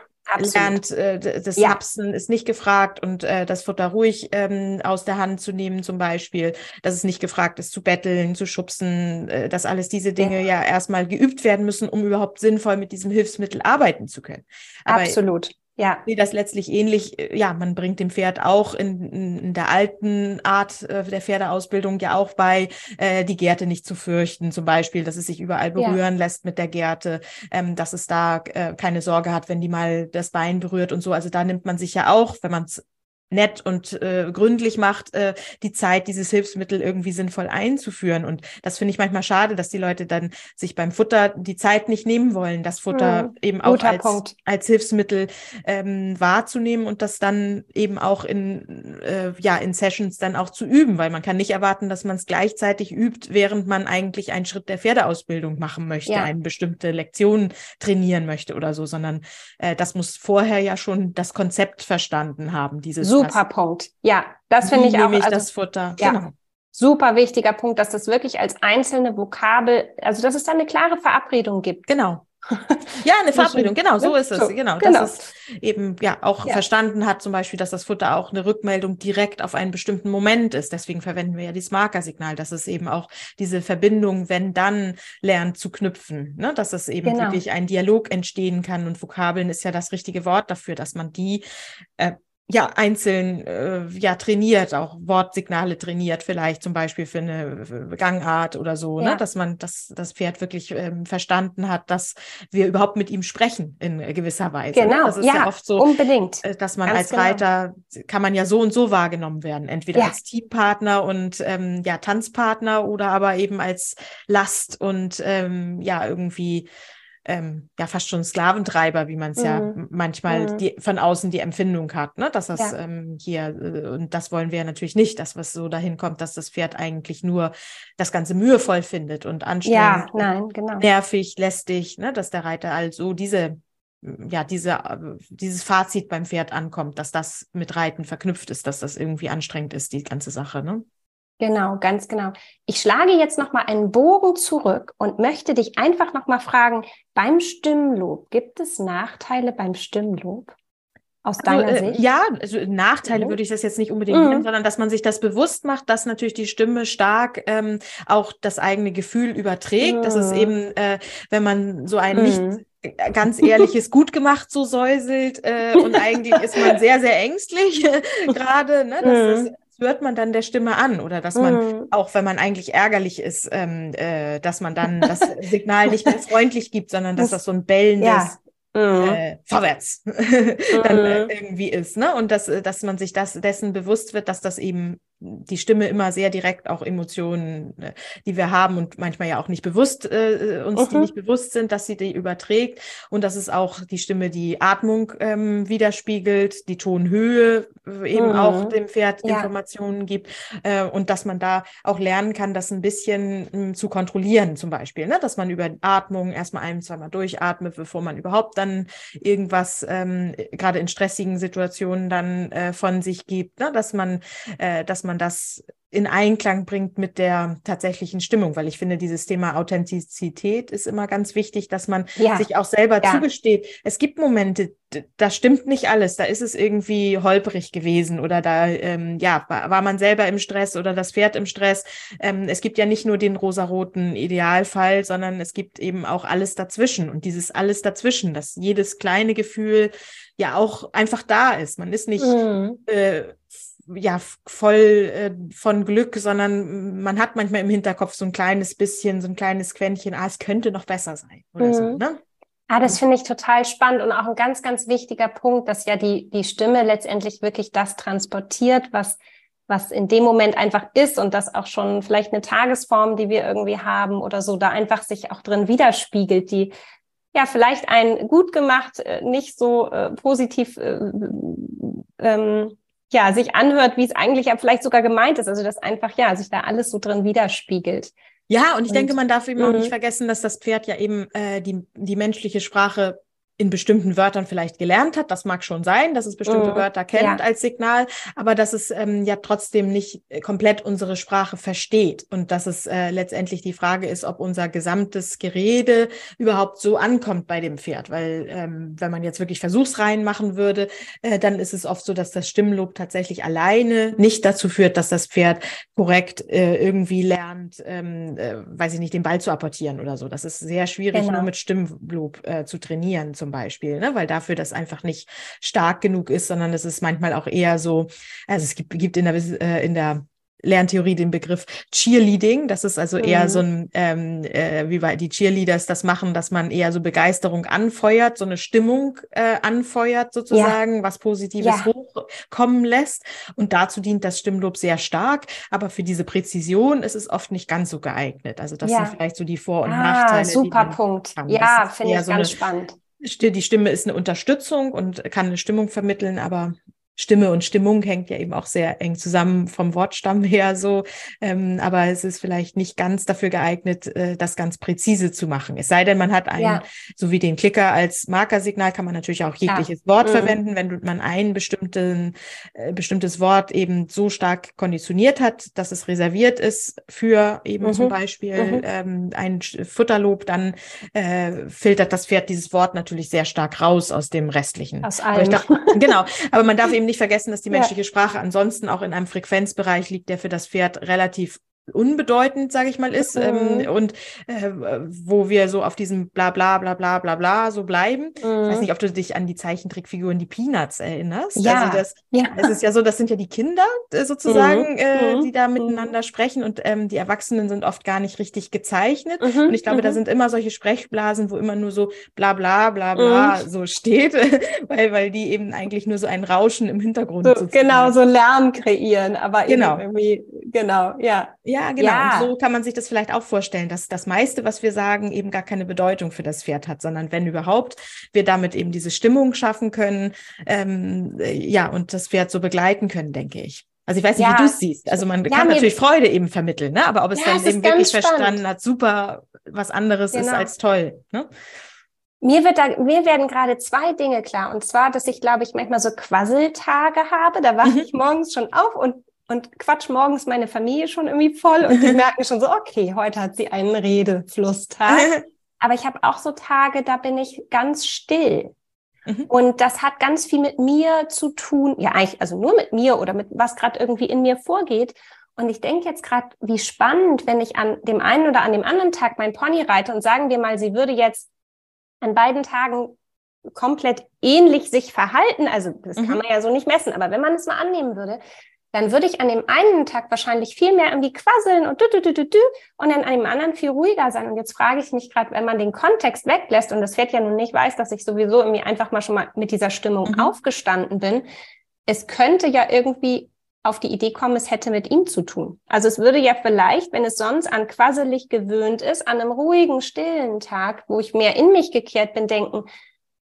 Lernt, äh, das ja. Hapsen ist nicht gefragt und äh, das Futter ruhig ähm, aus der Hand zu nehmen zum Beispiel, dass es nicht gefragt ist zu betteln, zu schubsen, äh, dass alles diese Dinge ja. ja erstmal geübt werden müssen, um überhaupt sinnvoll mit diesem Hilfsmittel arbeiten zu können. Aber Absolut. Ja. sehe das letztlich ähnlich. Äh, ja, man bringt dem Pferd auch in, in der alten Art äh, der Pferdeausbildung ja auch bei, äh, die Gerte nicht zu fürchten, zum Beispiel, dass es sich überall berühren ja. lässt mit der Gerte, ähm, dass es da äh, keine Sorge hat, wenn die mal das Bein berührt und so. Also da nimmt man sich ja auch, wenn man es nett und äh, gründlich macht, äh, die Zeit, dieses Hilfsmittel irgendwie sinnvoll einzuführen. Und das finde ich manchmal schade, dass die Leute dann sich beim Futter die Zeit nicht nehmen wollen, das Futter hm, eben auch als, als Hilfsmittel ähm, wahrzunehmen und das dann eben auch in, äh, ja, in Sessions dann auch zu üben, weil man kann nicht erwarten, dass man es gleichzeitig übt, während man eigentlich einen Schritt der Pferdeausbildung machen möchte, ja. eine bestimmte Lektion trainieren möchte oder so, sondern äh, das muss vorher ja schon das Konzept verstanden haben, dieses Super Punkt. Ja, das finde ich auch. Ich also, das Futter. Ja, genau. Super wichtiger Punkt, dass das wirklich als einzelne Vokabel, also dass es da eine klare Verabredung gibt. Genau. Ja, eine Verabredung, genau, so ist es. So, genau, genau. dass es eben ja auch ja. verstanden hat, zum Beispiel, dass das Futter auch eine Rückmeldung direkt auf einen bestimmten Moment ist. Deswegen verwenden wir ja dieses Markersignal, dass es eben auch diese Verbindung, wenn dann lernt zu knüpfen, ne? dass es eben genau. wirklich ein Dialog entstehen kann. Und Vokabeln ist ja das richtige Wort dafür, dass man die äh, ja einzeln äh, ja trainiert, auch Wortsignale trainiert, vielleicht zum Beispiel für eine Gangart oder so, ne? ja. ne? dass man das, das Pferd wirklich ähm, verstanden hat, dass wir überhaupt mit ihm sprechen in gewisser Weise. Genau, ne? das ist ja, ja, oft so, unbedingt. Äh, dass man Ganz als genau. Reiter kann man ja so und so wahrgenommen werden, entweder ja. als Teampartner und ähm, ja Tanzpartner oder aber eben als Last und ähm, ja irgendwie ähm, ja fast schon Sklaventreiber, wie man es mhm. ja manchmal mhm. die, von außen die Empfindung hat, ne? dass das ja. ähm, hier, äh, und das wollen wir natürlich nicht, dass was so dahin kommt, dass das Pferd eigentlich nur das Ganze mühevoll findet und anstrengend, ja, nein, genau. nervig, lästig, ne? dass der Reiter also diese ja, diese, äh, dieses Fazit beim Pferd ankommt, dass das mit Reiten verknüpft ist, dass das irgendwie anstrengend ist, die ganze Sache, ne? Genau, ganz genau. Ich schlage jetzt noch mal einen Bogen zurück und möchte dich einfach noch mal fragen: Beim Stimmlob gibt es Nachteile beim Stimmlob? Aus also, deiner äh, Sicht? Ja, also Nachteile mhm. würde ich das jetzt nicht unbedingt mhm. nennen, sondern dass man sich das bewusst macht, dass natürlich die Stimme stark ähm, auch das eigene Gefühl überträgt. Mhm. Das ist eben, äh, wenn man so ein nicht mhm. ganz ehrliches gut gemacht so säuselt äh, und eigentlich ist man sehr, sehr ängstlich gerade. Ne? Das, mhm hört man dann der Stimme an oder dass man, mhm. auch wenn man eigentlich ärgerlich ist, ähm, äh, dass man dann das Signal nicht mehr freundlich gibt, sondern dass das so ein bellendes ja. Mhm. Äh, vorwärts dann äh, mhm. irgendwie ist, ne? Und dass, dass man sich das dessen bewusst wird, dass das eben die Stimme immer sehr direkt auch Emotionen, äh, die wir haben und manchmal ja auch nicht bewusst äh, uns mhm. die nicht bewusst sind, dass sie die überträgt und dass es auch die Stimme die Atmung ähm, widerspiegelt, die Tonhöhe äh, eben mhm. auch dem Pferd ja. Informationen gibt äh, und dass man da auch lernen kann, das ein bisschen äh, zu kontrollieren zum Beispiel, ne? dass man über Atmung erstmal ein, zweimal durchatmet, bevor man überhaupt dann irgendwas ähm, gerade in stressigen Situationen dann äh, von sich gibt, ne? dass man äh, dass man das in Einklang bringt mit der tatsächlichen Stimmung, weil ich finde, dieses Thema Authentizität ist immer ganz wichtig, dass man ja. sich auch selber ja. zugesteht. Es gibt Momente, da stimmt nicht alles, da ist es irgendwie holprig gewesen oder da ähm, ja war, war, man selber im Stress oder das Pferd im Stress. Ähm, es gibt ja nicht nur den rosaroten Idealfall, sondern es gibt eben auch alles dazwischen und dieses alles dazwischen, dass jedes kleine Gefühl ja auch einfach da ist. Man ist nicht mhm. äh, ja voll äh, von Glück, sondern man hat manchmal im Hinterkopf so ein kleines bisschen, so ein kleines Quäntchen, ah, es könnte noch besser sein oder mhm. so. Ne? Ah, das finde ich total spannend und auch ein ganz, ganz wichtiger Punkt, dass ja die, die Stimme letztendlich wirklich das transportiert, was, was in dem Moment einfach ist und das auch schon vielleicht eine Tagesform, die wir irgendwie haben oder so, da einfach sich auch drin widerspiegelt, die ja vielleicht ein gut gemacht, äh, nicht so äh, positiv äh, ähm, ja, sich anhört, wie es eigentlich ja vielleicht sogar gemeint ist. Also dass einfach, ja, sich da alles so drin widerspiegelt. Ja, und ich und, denke, man darf eben auch nicht mhm. vergessen, dass das Pferd ja eben äh, die, die menschliche Sprache in bestimmten Wörtern vielleicht gelernt hat. Das mag schon sein, dass es bestimmte mm, Wörter kennt ja. als Signal, aber dass es ähm, ja trotzdem nicht äh, komplett unsere Sprache versteht und dass es äh, letztendlich die Frage ist, ob unser gesamtes Gerede überhaupt so ankommt bei dem Pferd. Weil ähm, wenn man jetzt wirklich Versuchsreihen machen würde, äh, dann ist es oft so, dass das Stimmlob tatsächlich alleine nicht dazu führt, dass das Pferd korrekt äh, irgendwie lernt, ähm, äh, weiß ich nicht, den Ball zu apportieren oder so. Das ist sehr schwierig, genau. nur mit Stimmlob äh, zu trainieren. Zum zum Beispiel, ne? weil dafür das einfach nicht stark genug ist, sondern es ist manchmal auch eher so, also es gibt, gibt in der, äh, in der Lerntheorie den Begriff Cheerleading. Das ist also eher mhm. so ein, ähm, äh, wie bei die Cheerleaders das machen, dass man eher so Begeisterung anfeuert, so eine Stimmung äh, anfeuert sozusagen, ja. was Positives ja. hochkommen lässt. Und dazu dient das Stimmlob sehr stark. Aber für diese Präzision ist es oft nicht ganz so geeignet. Also das ja. sind vielleicht so die Vor- und ah, Nachteile. Super Punkt. Ja, finde ich so ganz spannend. Die Stimme ist eine Unterstützung und kann eine Stimmung vermitteln, aber Stimme und Stimmung hängt ja eben auch sehr eng zusammen vom Wortstamm her so. Ähm, aber es ist vielleicht nicht ganz dafür geeignet, äh, das ganz präzise zu machen. Es sei denn, man hat einen, ja. so wie den Klicker als Markersignal, kann man natürlich auch jegliches ja. Wort mhm. verwenden, wenn man ein bestimmten, äh, bestimmtes Wort eben so stark konditioniert hat, dass es reserviert ist für eben mhm. zum Beispiel mhm. ähm, ein Futterlob, dann äh, filtert das Pferd dieses Wort natürlich sehr stark raus aus dem restlichen. Aus allem. Dachte, genau, aber man darf eben nicht vergessen, dass die menschliche ja. Sprache ansonsten auch in einem Frequenzbereich liegt, der für das Pferd relativ unbedeutend, sage ich mal, ist ähm, mhm. ähm, und äh, wo wir so auf diesem bla bla bla bla bla bla so bleiben. Mhm. Ich weiß mhm. nicht, ob du dich an die Zeichentrickfiguren, die Peanuts erinnerst. Ja. Also das, ja. es ist ja so, das sind ja die Kinder äh, sozusagen, mhm. Äh, die da mhm. miteinander sprechen und ähm, die Erwachsenen sind oft gar nicht richtig gezeichnet. Und ich glaube, da sind immer solche Sprechblasen, wo immer nur so bla bla bla bla so steht, weil, weil die eben eigentlich nur so ein Rauschen im Hintergrund so, Genau, so Lärm kreieren, aber genau. irgendwie, genau, ja. Ja, ja, genau. Ja. Und so kann man sich das vielleicht auch vorstellen, dass das meiste, was wir sagen, eben gar keine Bedeutung für das Pferd hat, sondern wenn überhaupt, wir damit eben diese Stimmung schaffen können, ähm, ja, und das Pferd so begleiten können, denke ich. Also ich weiß nicht, ja. wie du es siehst. Also man ja, kann natürlich Freude eben vermitteln, ne? aber ob es dann eben wirklich verstanden hat, super, was anderes genau. ist als toll. Ne? Mir, wird da, mir werden gerade zwei Dinge klar. Und zwar, dass ich, glaube ich, manchmal so Quasseltage habe. Da wache mhm. ich morgens schon auf und und quatsch morgens meine Familie schon irgendwie voll und die merken schon so, okay, heute hat sie einen Redeflusstag. Aber ich habe auch so Tage, da bin ich ganz still. Mhm. Und das hat ganz viel mit mir zu tun, ja eigentlich, also nur mit mir oder mit was gerade irgendwie in mir vorgeht. Und ich denke jetzt gerade, wie spannend, wenn ich an dem einen oder an dem anderen Tag mein Pony reite und sagen wir mal, sie würde jetzt an beiden Tagen komplett ähnlich sich verhalten. Also das mhm. kann man ja so nicht messen, aber wenn man es mal annehmen würde, dann würde ich an dem einen Tag wahrscheinlich viel mehr irgendwie quasseln und du, du, du, du, du, und dann an dem anderen viel ruhiger sein. Und jetzt frage ich mich gerade, wenn man den Kontext weglässt und das Pferd ja nun nicht weiß, dass ich sowieso irgendwie einfach mal schon mal mit dieser Stimmung mhm. aufgestanden bin, es könnte ja irgendwie auf die Idee kommen, es hätte mit ihm zu tun. Also es würde ja vielleicht, wenn es sonst an quasselig gewöhnt ist, an einem ruhigen, stillen Tag, wo ich mehr in mich gekehrt bin, denken,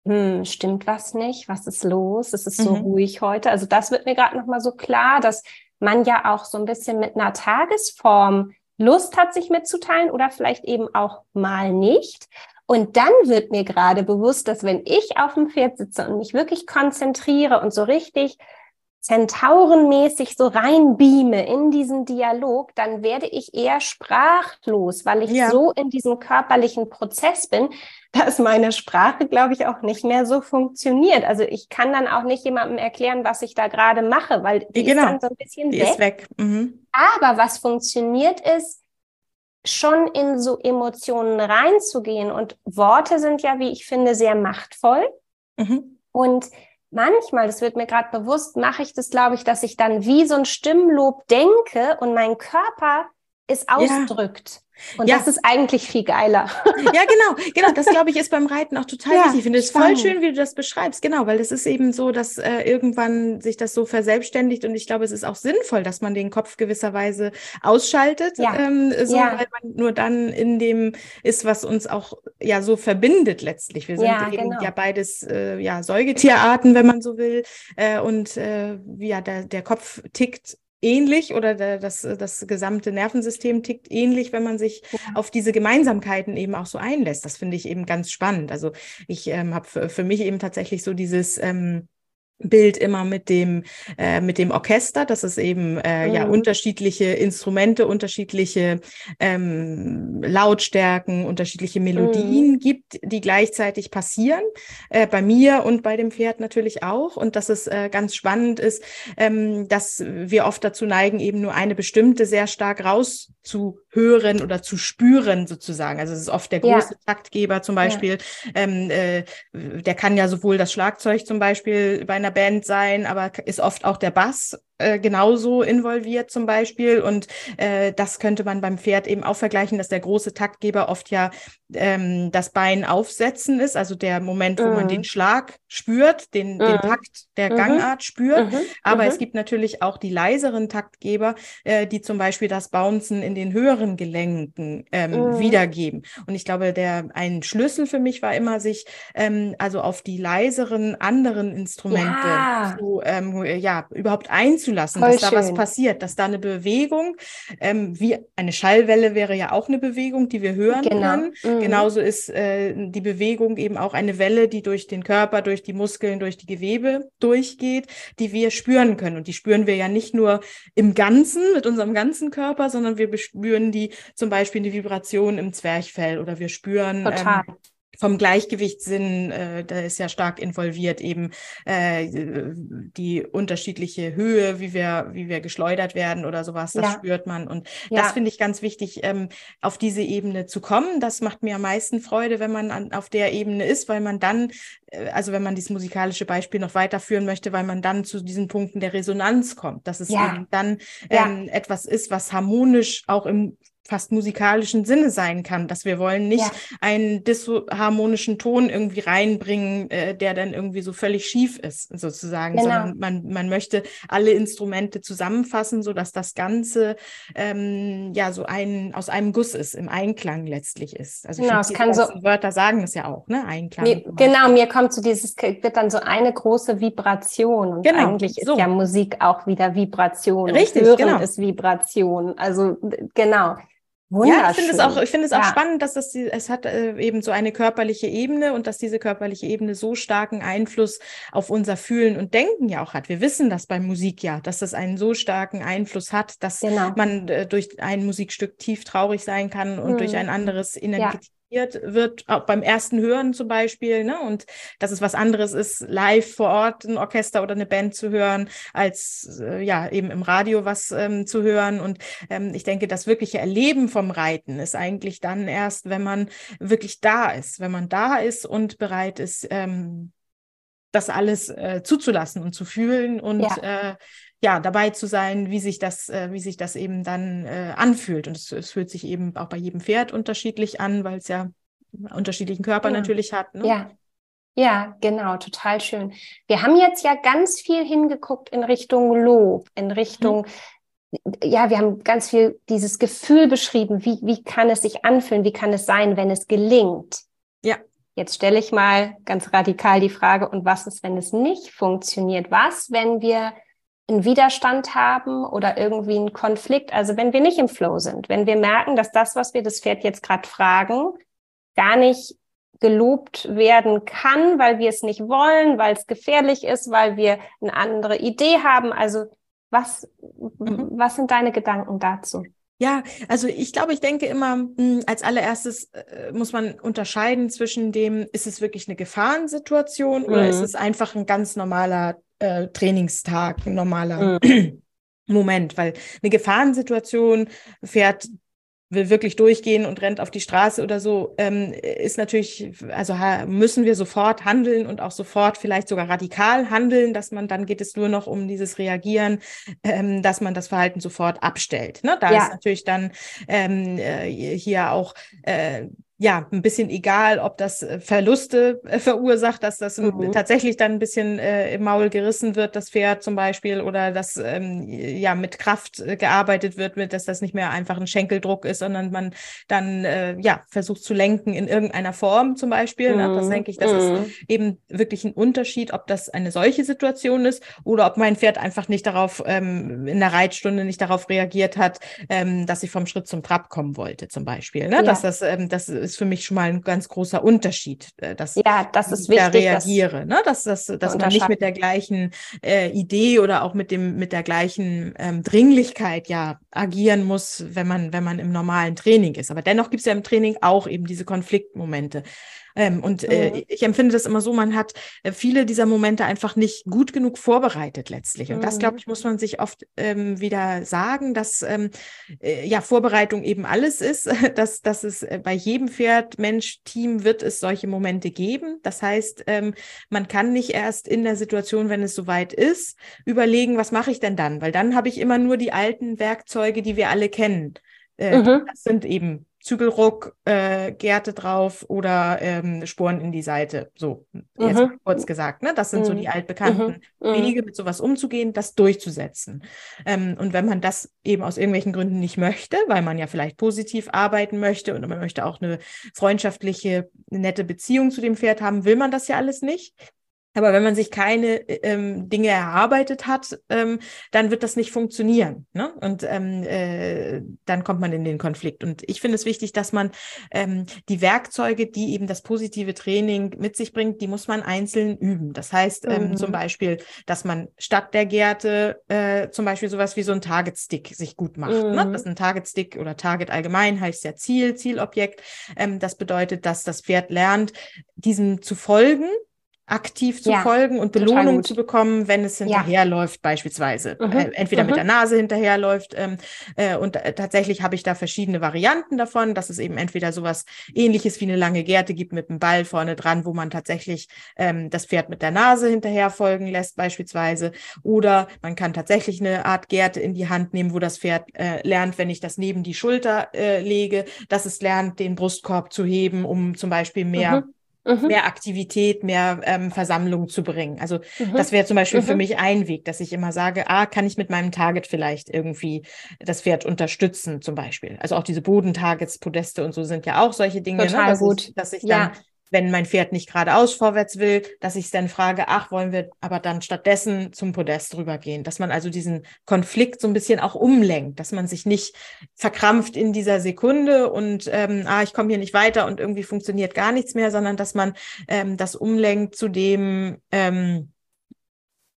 hm, stimmt was nicht? Was ist los? Es ist so mhm. ruhig heute. Also das wird mir gerade nochmal so klar, dass man ja auch so ein bisschen mit einer Tagesform Lust hat, sich mitzuteilen oder vielleicht eben auch mal nicht. Und dann wird mir gerade bewusst, dass wenn ich auf dem Pferd sitze und mich wirklich konzentriere und so richtig zentaurenmäßig so reinbeame in diesen Dialog, dann werde ich eher sprachlos, weil ich ja. so in diesem körperlichen Prozess bin, dass meine Sprache, glaube ich, auch nicht mehr so funktioniert. Also ich kann dann auch nicht jemandem erklären, was ich da gerade mache, weil die genau. ist dann so ein bisschen die weg. Ist weg. Mhm. Aber was funktioniert ist, schon in so Emotionen reinzugehen. Und Worte sind ja, wie ich finde, sehr machtvoll. Mhm. Und manchmal, das wird mir gerade bewusst, mache ich das, glaube ich, dass ich dann wie so ein Stimmlob denke und mein Körper es ausdrückt. Und ja. das ist eigentlich viel geiler. Ja, genau, genau. Das glaube ich ist beim Reiten auch total ja, wichtig. Ich finde es voll schön, wie du das beschreibst. Genau, weil es ist eben so, dass äh, irgendwann sich das so verselbstständigt und ich glaube, es ist auch sinnvoll, dass man den Kopf gewisserweise ausschaltet, ja. ähm, so, ja. weil man nur dann in dem ist, was uns auch ja so verbindet letztlich. Wir sind ja, eben genau. ja beides äh, ja Säugetierarten, wenn man so will, äh, und äh, ja, der, der Kopf tickt ähnlich oder der, das, das gesamte Nervensystem tickt ähnlich, wenn man sich auf diese Gemeinsamkeiten eben auch so einlässt. Das finde ich eben ganz spannend. Also ich ähm, habe für, für mich eben tatsächlich so dieses ähm, Bild immer mit dem äh, mit dem Orchester, dass es eben äh, mhm. ja unterschiedliche Instrumente, unterschiedliche ähm, Lautstärken, unterschiedliche Melodien mhm. gibt, die gleichzeitig passieren. Äh, bei mir und bei dem Pferd natürlich auch. Und dass es äh, ganz spannend ist, ähm, dass wir oft dazu neigen, eben nur eine bestimmte sehr stark raus zu hören oder zu spüren sozusagen. Also es ist oft der große ja. Taktgeber zum Beispiel. Ja. Ähm, äh, der kann ja sowohl das Schlagzeug zum Beispiel bei einer Band sein, aber ist oft auch der Bass äh, genauso involviert zum Beispiel. Und äh, das könnte man beim Pferd eben auch vergleichen, dass der große Taktgeber oft ja ähm, das Bein aufsetzen ist, also der Moment, wo mhm. man den Schlag spürt, den, mhm. den Takt der mhm. Gangart spürt. Mhm. Aber es mhm. gibt natürlich auch die leiseren Taktgeber, äh, die zum Beispiel das Bouncen in den höheren Gelenken ähm, mhm. wiedergeben. Und ich glaube, der ein Schlüssel für mich war immer, sich ähm, also auf die leiseren anderen Instrumente ja. zu, ähm, ja, überhaupt einzulassen zulassen, Voll dass schön. da was passiert, dass da eine Bewegung, ähm, wie eine Schallwelle wäre ja auch eine Bewegung, die wir hören genau. können. Mhm. Genauso ist äh, die Bewegung eben auch eine Welle, die durch den Körper, durch die Muskeln, durch die Gewebe durchgeht, die wir spüren können. Und die spüren wir ja nicht nur im Ganzen, mit unserem ganzen Körper, sondern wir spüren die zum Beispiel die Vibration im Zwerchfell oder wir spüren Total. Ähm, vom Gleichgewichtssinn, äh, da ist ja stark involviert eben äh, die unterschiedliche Höhe, wie wir, wie wir geschleudert werden oder sowas, das ja. spürt man. Und ja. das finde ich ganz wichtig, ähm, auf diese Ebene zu kommen. Das macht mir am meisten Freude, wenn man an, auf der Ebene ist, weil man dann, äh, also wenn man dieses musikalische Beispiel noch weiterführen möchte, weil man dann zu diesen Punkten der Resonanz kommt, dass es ja. eben dann ähm, etwas ist, was harmonisch auch im fast musikalischen Sinne sein kann, dass wir wollen nicht ja. einen disharmonischen Ton irgendwie reinbringen, äh, der dann irgendwie so völlig schief ist, sozusagen, genau. sondern man, man möchte alle Instrumente zusammenfassen, so dass das Ganze ähm, ja so ein aus einem Guss ist, im Einklang letztlich ist. Also genau, es kann so Wörter sagen das ja auch, ne? Einklang. Mir, genau, mir kommt so dieses wird dann so eine große Vibration und genau, eigentlich so. ist ja Musik auch wieder Vibration. Richtig, Hören genau. ist Vibration. Also genau. Ja, ich finde es auch, ich finde es auch ja. spannend, dass das, es hat äh, eben so eine körperliche Ebene und dass diese körperliche Ebene so starken Einfluss auf unser Fühlen und Denken ja auch hat. Wir wissen das beim Musik ja, dass das einen so starken Einfluss hat, dass genau. man äh, durch ein Musikstück tief traurig sein kann und hm. durch ein anderes energetisch wird, auch beim ersten Hören zum Beispiel, ne? Und dass es was anderes ist, live vor Ort ein Orchester oder eine Band zu hören, als äh, ja eben im Radio was ähm, zu hören. Und ähm, ich denke, das wirkliche Erleben vom Reiten ist eigentlich dann erst, wenn man wirklich da ist, wenn man da ist und bereit ist, ähm, das alles äh, zuzulassen und zu fühlen und ja. äh, ja, dabei zu sein, wie sich das, äh, wie sich das eben dann äh, anfühlt. Und es, es fühlt sich eben auch bei jedem Pferd unterschiedlich an, weil es ja unterschiedlichen Körper ja. natürlich hat. Ne? Ja. Ja, genau, total schön. Wir haben jetzt ja ganz viel hingeguckt in Richtung Lob, in Richtung, mhm. ja, wir haben ganz viel dieses Gefühl beschrieben, wie, wie kann es sich anfühlen, wie kann es sein, wenn es gelingt. Ja. Jetzt stelle ich mal ganz radikal die Frage, und was ist, wenn es nicht funktioniert? Was, wenn wir einen Widerstand haben oder irgendwie einen Konflikt. Also wenn wir nicht im Flow sind, wenn wir merken, dass das, was wir das Pferd jetzt gerade fragen, gar nicht gelobt werden kann, weil wir es nicht wollen, weil es gefährlich ist, weil wir eine andere Idee haben. Also was, mhm. was sind deine Gedanken dazu? Ja, also ich glaube, ich denke immer, hm, als allererstes äh, muss man unterscheiden zwischen dem, ist es wirklich eine Gefahrensituation mhm. oder ist mhm. es einfach ein ganz normaler äh, Trainingstag, ein normaler mhm. Moment, weil eine Gefahrensituation fährt will wirklich durchgehen und rennt auf die Straße oder so, ähm, ist natürlich, also müssen wir sofort handeln und auch sofort vielleicht sogar radikal handeln, dass man, dann geht es nur noch um dieses Reagieren, ähm, dass man das Verhalten sofort abstellt. Ne? Da ja. ist natürlich dann ähm, äh, hier auch äh, ja, ein bisschen egal, ob das äh, Verluste äh, verursacht, dass das mhm. tatsächlich dann ein bisschen äh, im Maul gerissen wird, das Pferd zum Beispiel, oder dass ähm, ja mit Kraft äh, gearbeitet wird, mit, dass das nicht mehr einfach ein Schenkeldruck ist, sondern man dann äh, ja versucht zu lenken in irgendeiner Form zum Beispiel. Mhm. Das denke ich, das mhm. ist eben wirklich ein Unterschied, ob das eine solche Situation ist oder ob mein Pferd einfach nicht darauf ähm, in der Reitstunde nicht darauf reagiert hat, ähm, dass ich vom Schritt zum Trab kommen wollte, zum Beispiel. Ne? Ja. Dass das, ähm, das ist für mich schon mal ein ganz großer Unterschied, äh, dass ja, das ist ich wichtig, da reagiere, ne? dass, dass, dass man nicht mit der gleichen äh, Idee oder auch mit dem mit der gleichen ähm, Dringlichkeit ja agieren muss, wenn man wenn man im normalen Training ist. Aber dennoch gibt es ja im Training auch eben diese Konfliktmomente. Ähm, und äh, mhm. ich empfinde das immer so, man hat äh, viele dieser Momente einfach nicht gut genug vorbereitet letztlich. Und mhm. das, glaube ich, muss man sich oft ähm, wieder sagen, dass ähm, äh, ja Vorbereitung eben alles ist, dass, dass es äh, bei jedem Pferd, Mensch, Team wird es solche Momente geben. Das heißt, ähm, man kann nicht erst in der Situation, wenn es soweit ist, überlegen, was mache ich denn dann? Weil dann habe ich immer nur die alten Werkzeuge, die wir alle kennen. Äh, mhm. Das sind eben Zügelruck, äh, Gärte drauf oder ähm, Sporen in die Seite. So, jetzt mhm. kurz gesagt. Ne? Das sind mhm. so die altbekannten mhm. mhm. Wege, mit sowas umzugehen, das durchzusetzen. Ähm, und wenn man das eben aus irgendwelchen Gründen nicht möchte, weil man ja vielleicht positiv arbeiten möchte und man möchte auch eine freundschaftliche, nette Beziehung zu dem Pferd haben, will man das ja alles nicht. Aber wenn man sich keine ähm, Dinge erarbeitet hat, ähm, dann wird das nicht funktionieren. Ne? Und ähm, äh, dann kommt man in den Konflikt. Und ich finde es wichtig, dass man ähm, die Werkzeuge, die eben das positive Training mit sich bringt, die muss man einzeln üben. Das heißt ähm, mhm. zum Beispiel, dass man statt der Gärte äh, zum Beispiel sowas wie so ein Target Stick sich gut macht. Ne? Mhm. Ne? Das ist ein Target Stick oder Target allgemein heißt ja Ziel, Zielobjekt. Ähm, das bedeutet, dass das Pferd lernt, diesem zu folgen aktiv zu ja, folgen und Belohnung zu bekommen, wenn es hinterherläuft, ja. beispielsweise. Mhm. Äh, entweder mhm. mit der Nase hinterherläuft. Ähm, äh, und äh, tatsächlich habe ich da verschiedene Varianten davon, dass es eben entweder sowas ähnliches wie eine lange Gerte gibt mit einem Ball vorne dran, wo man tatsächlich ähm, das Pferd mit der Nase hinterher folgen lässt, beispielsweise. Oder man kann tatsächlich eine Art Gerte in die Hand nehmen, wo das Pferd äh, lernt, wenn ich das neben die Schulter äh, lege, dass es lernt, den Brustkorb zu heben, um zum Beispiel mehr mhm mhm. mehr Aktivität, mehr ähm, Versammlung zu bringen. Also mhm. das wäre zum Beispiel mhm. für mich ein Weg, dass ich immer sage, ah, kann ich mit meinem Target vielleicht irgendwie das Pferd unterstützen, zum Beispiel. Also auch diese Bodentargets, Podeste und so sind ja auch solche Dinge, ne, Total ne, dass, gut. Ich, dass ich dann ja wenn mein Pferd nicht geradeaus vorwärts will, dass ich dann frage, ach, wollen wir aber dann stattdessen zum Podest rübergehen? Dass man also diesen Konflikt so ein bisschen auch umlenkt, dass man sich nicht verkrampft in dieser Sekunde und ähm, ah, ich komme hier nicht weiter und irgendwie funktioniert gar nichts mehr, sondern dass man ähm, das umlenkt zu dem, ähm,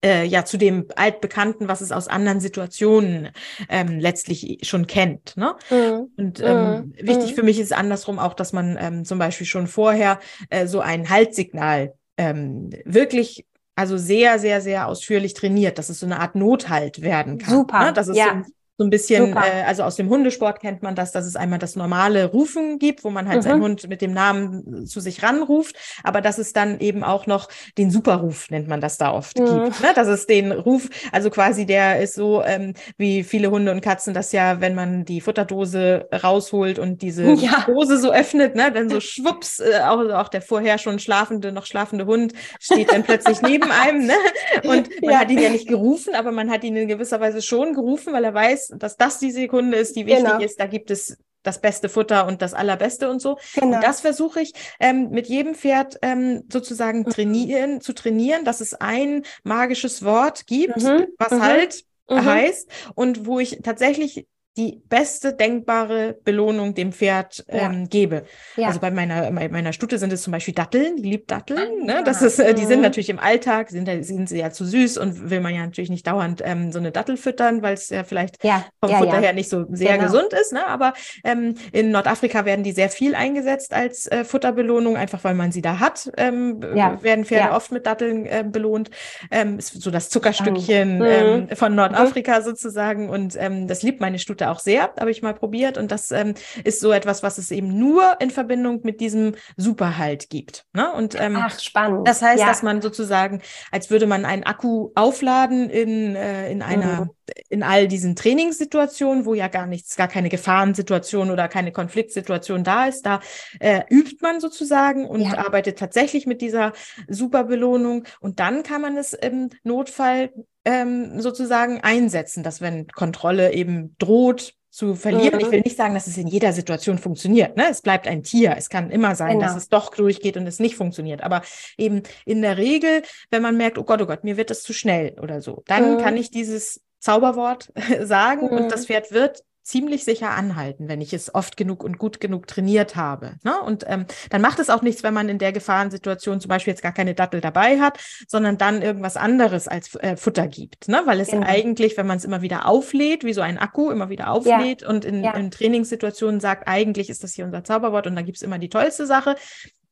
äh, ja zu dem altbekannten, was es aus anderen Situationen ähm, letztlich schon kennt. Ne? Mhm. Und ähm, mhm. wichtig mhm. für mich ist andersrum auch, dass man ähm, zum Beispiel schon vorher äh, so ein Haltsignal ähm, wirklich also sehr, sehr, sehr ausführlich trainiert, dass es so eine Art Nothalt werden kann. Super. Ne? Dass es ja. so, so ein bisschen, äh, also aus dem Hundesport kennt man das, dass es einmal das normale Rufen gibt, wo man halt mhm. seinen Hund mit dem Namen zu sich ranruft, aber dass es dann eben auch noch den Superruf, nennt man das da oft, mhm. gibt. Ne? Dass es den Ruf, also quasi der ist so, ähm, wie viele Hunde und Katzen das ja, wenn man die Futterdose rausholt und diese ja. Dose so öffnet, ne, dann so schwupps, äh, auch, auch der vorher schon schlafende, noch schlafende Hund steht dann plötzlich neben einem, ne? Und man ja. hat ihn ja nicht gerufen, aber man hat ihn in gewisser Weise schon gerufen, weil er weiß, dass das die Sekunde ist, die wichtig genau. ist. Da gibt es das beste Futter und das allerbeste und so. Genau. Und das versuche ich ähm, mit jedem Pferd ähm, sozusagen mhm. trainieren, zu trainieren, dass es ein magisches Wort gibt, mhm. was mhm. halt mhm. heißt und wo ich tatsächlich die beste denkbare Belohnung dem Pferd ähm, ja. gebe. Ja. Also bei meiner, bei meiner Stute sind es zum Beispiel Datteln, die liebt Datteln. Ne? Das ist, äh, die sind mhm. natürlich im Alltag, sind, sind sie ja zu süß und will man ja natürlich nicht dauernd ähm, so eine Dattel füttern, weil es ja vielleicht ja. vom Futter her nicht so sehr genau. gesund ist. Ne? Aber ähm, in Nordafrika werden die sehr viel eingesetzt als äh, Futterbelohnung, einfach weil man sie da hat. Ähm, Werden Pferde oft mit Datteln äh, belohnt. Ähm, ist so das Zuckerstückchen mhm. ähm, von Nordafrika mhm. sozusagen. Und das liebt meine Stute auch sehr, habe ich mal probiert. Und das ähm, ist so etwas, was es eben nur in Verbindung mit diesem Superhalt gibt. Ne? Und, ähm, Ach, spannend. Das heißt, ja. dass man sozusagen, als würde man einen Akku aufladen in, äh, in einer, mhm. in all diesen Trainingssituationen, wo ja gar nichts, gar keine Gefahrensituation oder keine Konfliktsituation da ist, da äh, übt man sozusagen und ja. arbeitet tatsächlich mit dieser Superbelohnung. Und dann kann man es im Notfall ähm, sozusagen einsetzen, dass wenn Kontrolle eben droht zu verlieren, mhm. ich will nicht sagen, dass es in jeder Situation funktioniert. Ne? Es bleibt ein Tier. Es kann immer sein, genau. dass es doch durchgeht und es nicht funktioniert. Aber eben in der Regel, wenn man merkt, oh Gott, oh Gott, mir wird das zu schnell oder so, dann mhm. kann ich dieses Zauberwort sagen mhm. und das Pferd wird ziemlich sicher anhalten, wenn ich es oft genug und gut genug trainiert habe. Ne? Und ähm, dann macht es auch nichts, wenn man in der Gefahrensituation zum Beispiel jetzt gar keine Dattel dabei hat, sondern dann irgendwas anderes als äh, Futter gibt. Ne? Weil es genau. eigentlich, wenn man es immer wieder auflädt, wie so ein Akku immer wieder auflädt ja. und in, ja. in Trainingssituationen sagt, eigentlich ist das hier unser Zauberwort und da gibt's immer die tollste Sache,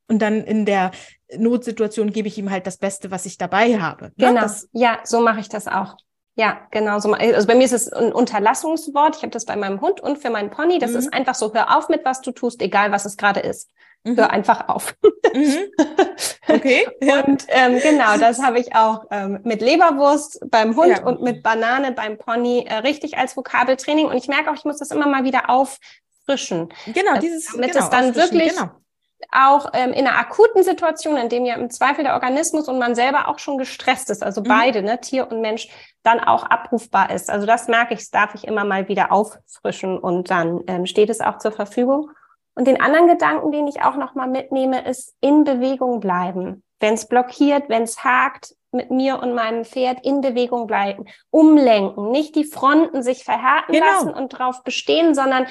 Und dann in der Notsituation gebe ich ihm halt das Beste, was ich dabei habe. Ne? Genau. Das, ja, so mache ich das auch. Ja, genau so. Also bei mir ist es ein Unterlassungswort. Ich habe das bei meinem Hund und für meinen Pony. Das mhm. ist einfach so, hör auf mit, was du tust, egal was es gerade ist. Mhm. Hör einfach auf. Mhm. Okay. Und ähm, genau, das habe ich auch ähm, mit Leberwurst beim Hund ja. und mit Banane beim Pony äh, richtig als Vokabeltraining. Und ich merke auch, ich muss das immer mal wieder auffrischen. Genau, äh, dieses damit genau, es dann wirklich genau. auch ähm, in einer akuten Situation, in dem ja im Zweifel der Organismus und man selber auch schon gestresst ist, also mhm. beide, ne, Tier und Mensch, dann auch abrufbar ist. Also das merke ich, das darf ich immer mal wieder auffrischen und dann ähm, steht es auch zur Verfügung. Und den anderen Gedanken, den ich auch nochmal mitnehme, ist in Bewegung bleiben. Wenn es blockiert, wenn es hakt, mit mir und meinem Pferd in Bewegung bleiben, umlenken, nicht die Fronten sich verhärten genau. lassen und drauf bestehen, sondern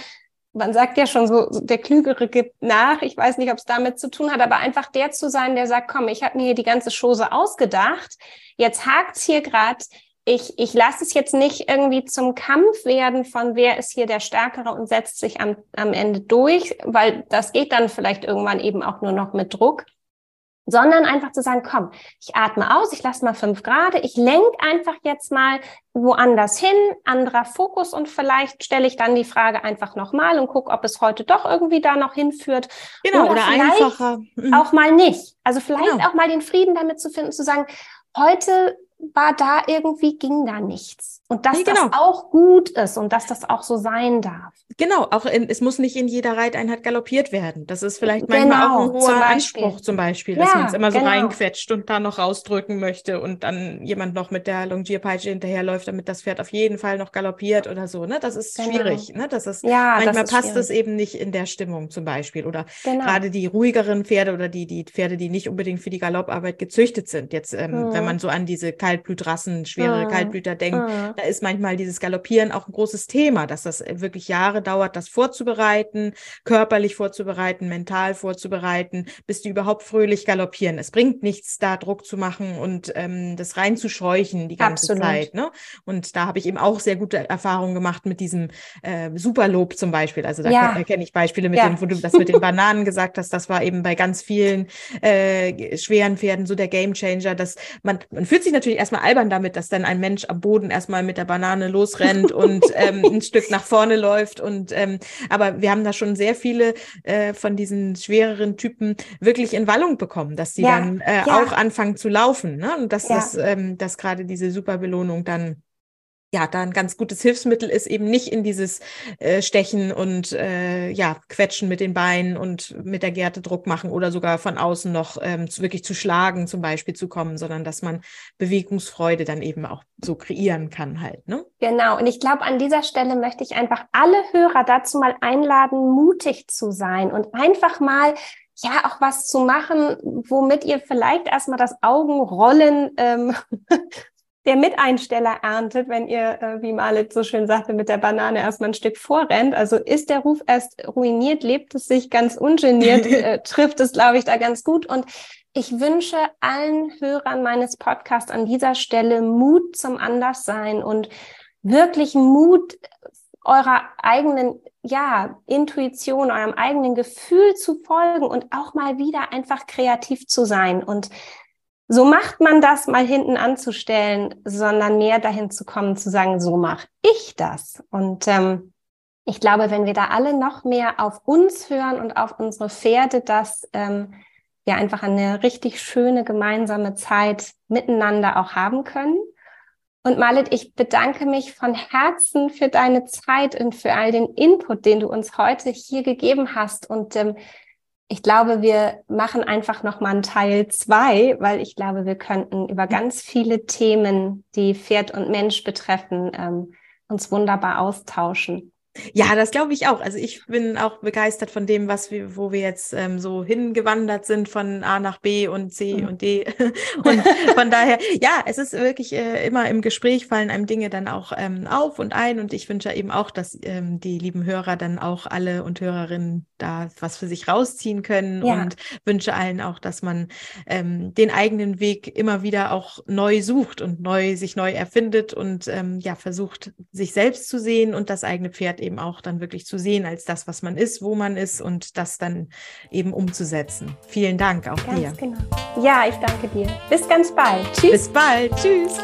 man sagt ja schon so, der Klügere gibt nach. Ich weiß nicht, ob es damit zu tun hat, aber einfach der zu sein, der sagt, komm, ich habe mir hier die ganze Chose ausgedacht. Jetzt hakt's hier gerade ich, ich lasse es jetzt nicht irgendwie zum Kampf werden von wer ist hier der Stärkere und setzt sich am, am Ende durch, weil das geht dann vielleicht irgendwann eben auch nur noch mit Druck, sondern einfach zu sagen, komm, ich atme aus, ich lasse mal fünf Grad, ich lenke einfach jetzt mal woanders hin, anderer Fokus und vielleicht stelle ich dann die Frage einfach nochmal und gucke, ob es heute doch irgendwie da noch hinführt. Genau, oder, oder einfacher. Mhm. Auch mal nicht. Also vielleicht genau. auch mal den Frieden damit zu finden, zu sagen, heute war da irgendwie, ging da nichts. Und dass nee, genau. das auch gut ist und dass das auch so sein darf. Genau, auch in, es muss nicht in jeder Reiteinheit galoppiert werden. Das ist vielleicht manchmal genau, auch ein hoher zum Anspruch zum Beispiel, dass ja, man es immer so genau. reinquetscht und da noch rausdrücken möchte und dann jemand noch mit der Longierpeitsche hinterherläuft, damit das Pferd auf jeden Fall noch galoppiert oder so. Ne? Das ist genau. schwierig. Ne? Das ist, ja, manchmal das ist passt es eben nicht in der Stimmung zum Beispiel. Oder genau. gerade die ruhigeren Pferde oder die, die Pferde, die nicht unbedingt für die Galopparbeit gezüchtet sind. Jetzt, ähm, hm. wenn man so an diese Kaltblutrassen, schwere hm. Kaltblüter denkt, hm. da ist manchmal dieses Galoppieren auch ein großes Thema, dass das wirklich Jahre dauert, das vorzubereiten, körperlich vorzubereiten, mental vorzubereiten, bis die überhaupt fröhlich galoppieren. Es bringt nichts, da Druck zu machen und ähm, das reinzuscheuchen die ganze Absolut. Zeit. Ne? Und da habe ich eben auch sehr gute Erfahrungen gemacht mit diesem äh, Superlob zum Beispiel. Also da ja. kenne ich Beispiele mit ja. dem, wo du das mit den Bananen gesagt hast. Das war eben bei ganz vielen äh, schweren Pferden so der Gamechanger, dass man, man fühlt sich natürlich erstmal albern damit, dass dann ein Mensch am Boden erstmal mit der Banane losrennt und ähm, ein Stück nach vorne läuft und ähm, aber wir haben da schon sehr viele äh, von diesen schwereren Typen wirklich in Wallung bekommen, dass die ja. dann äh, ja. auch anfangen zu laufen. Ne? Und dass, ja. das, ähm, dass gerade diese Superbelohnung dann ja, da ein ganz gutes Hilfsmittel ist, eben nicht in dieses äh, Stechen und äh, ja, Quetschen mit den Beinen und mit der Gerte Druck machen oder sogar von außen noch ähm, zu, wirklich zu schlagen zum Beispiel zu kommen, sondern dass man Bewegungsfreude dann eben auch so kreieren kann halt. Ne? Genau, und ich glaube, an dieser Stelle möchte ich einfach alle Hörer dazu mal einladen, mutig zu sein und einfach mal ja auch was zu machen, womit ihr vielleicht erstmal das Augenrollen ähm, der Miteinsteller erntet, wenn ihr, äh, wie Malit so schön sagte, mit der Banane erstmal ein Stück vorrennt. Also ist der Ruf erst ruiniert, lebt es sich ganz ungeniert, äh, trifft es, glaube ich, da ganz gut. Und ich wünsche allen Hörern meines Podcasts an dieser Stelle Mut zum Anderssein und wirklich Mut eurer eigenen ja, Intuition, eurem eigenen Gefühl zu folgen und auch mal wieder einfach kreativ zu sein und so macht man das mal hinten anzustellen, sondern mehr dahin zu kommen, zu sagen, so mache ich das. Und ähm, ich glaube, wenn wir da alle noch mehr auf uns hören und auf unsere Pferde, dass ähm, wir einfach eine richtig schöne gemeinsame Zeit miteinander auch haben können. Und Malit, ich bedanke mich von Herzen für deine Zeit und für all den Input, den du uns heute hier gegeben hast. Und ähm, ich glaube, wir machen einfach noch mal einen Teil zwei, weil ich glaube, wir könnten über ganz viele Themen, die Pferd und Mensch betreffen, ähm, uns wunderbar austauschen. Ja, das glaube ich auch. Also ich bin auch begeistert von dem, was wir, wo wir jetzt ähm, so hingewandert sind von A nach B und C mhm. und D. und von daher, ja, es ist wirklich äh, immer im Gespräch fallen einem Dinge dann auch ähm, auf und ein. Und ich wünsche eben auch, dass ähm, die lieben Hörer dann auch alle und Hörerinnen da was für sich rausziehen können Ja. und wünsche allen auch, dass man ähm, den eigenen Weg immer wieder auch neu sucht und neu sich neu erfindet und ähm, ja versucht sich selbst zu sehen und das eigene Pferd eben auch dann wirklich zu sehen als das, was man ist, wo man ist und das dann eben umzusetzen. Vielen Dank auch dir. Ganz genau. Ja, ich danke dir. Bis ganz bald. Tschüss. Bis bald. Tschüss.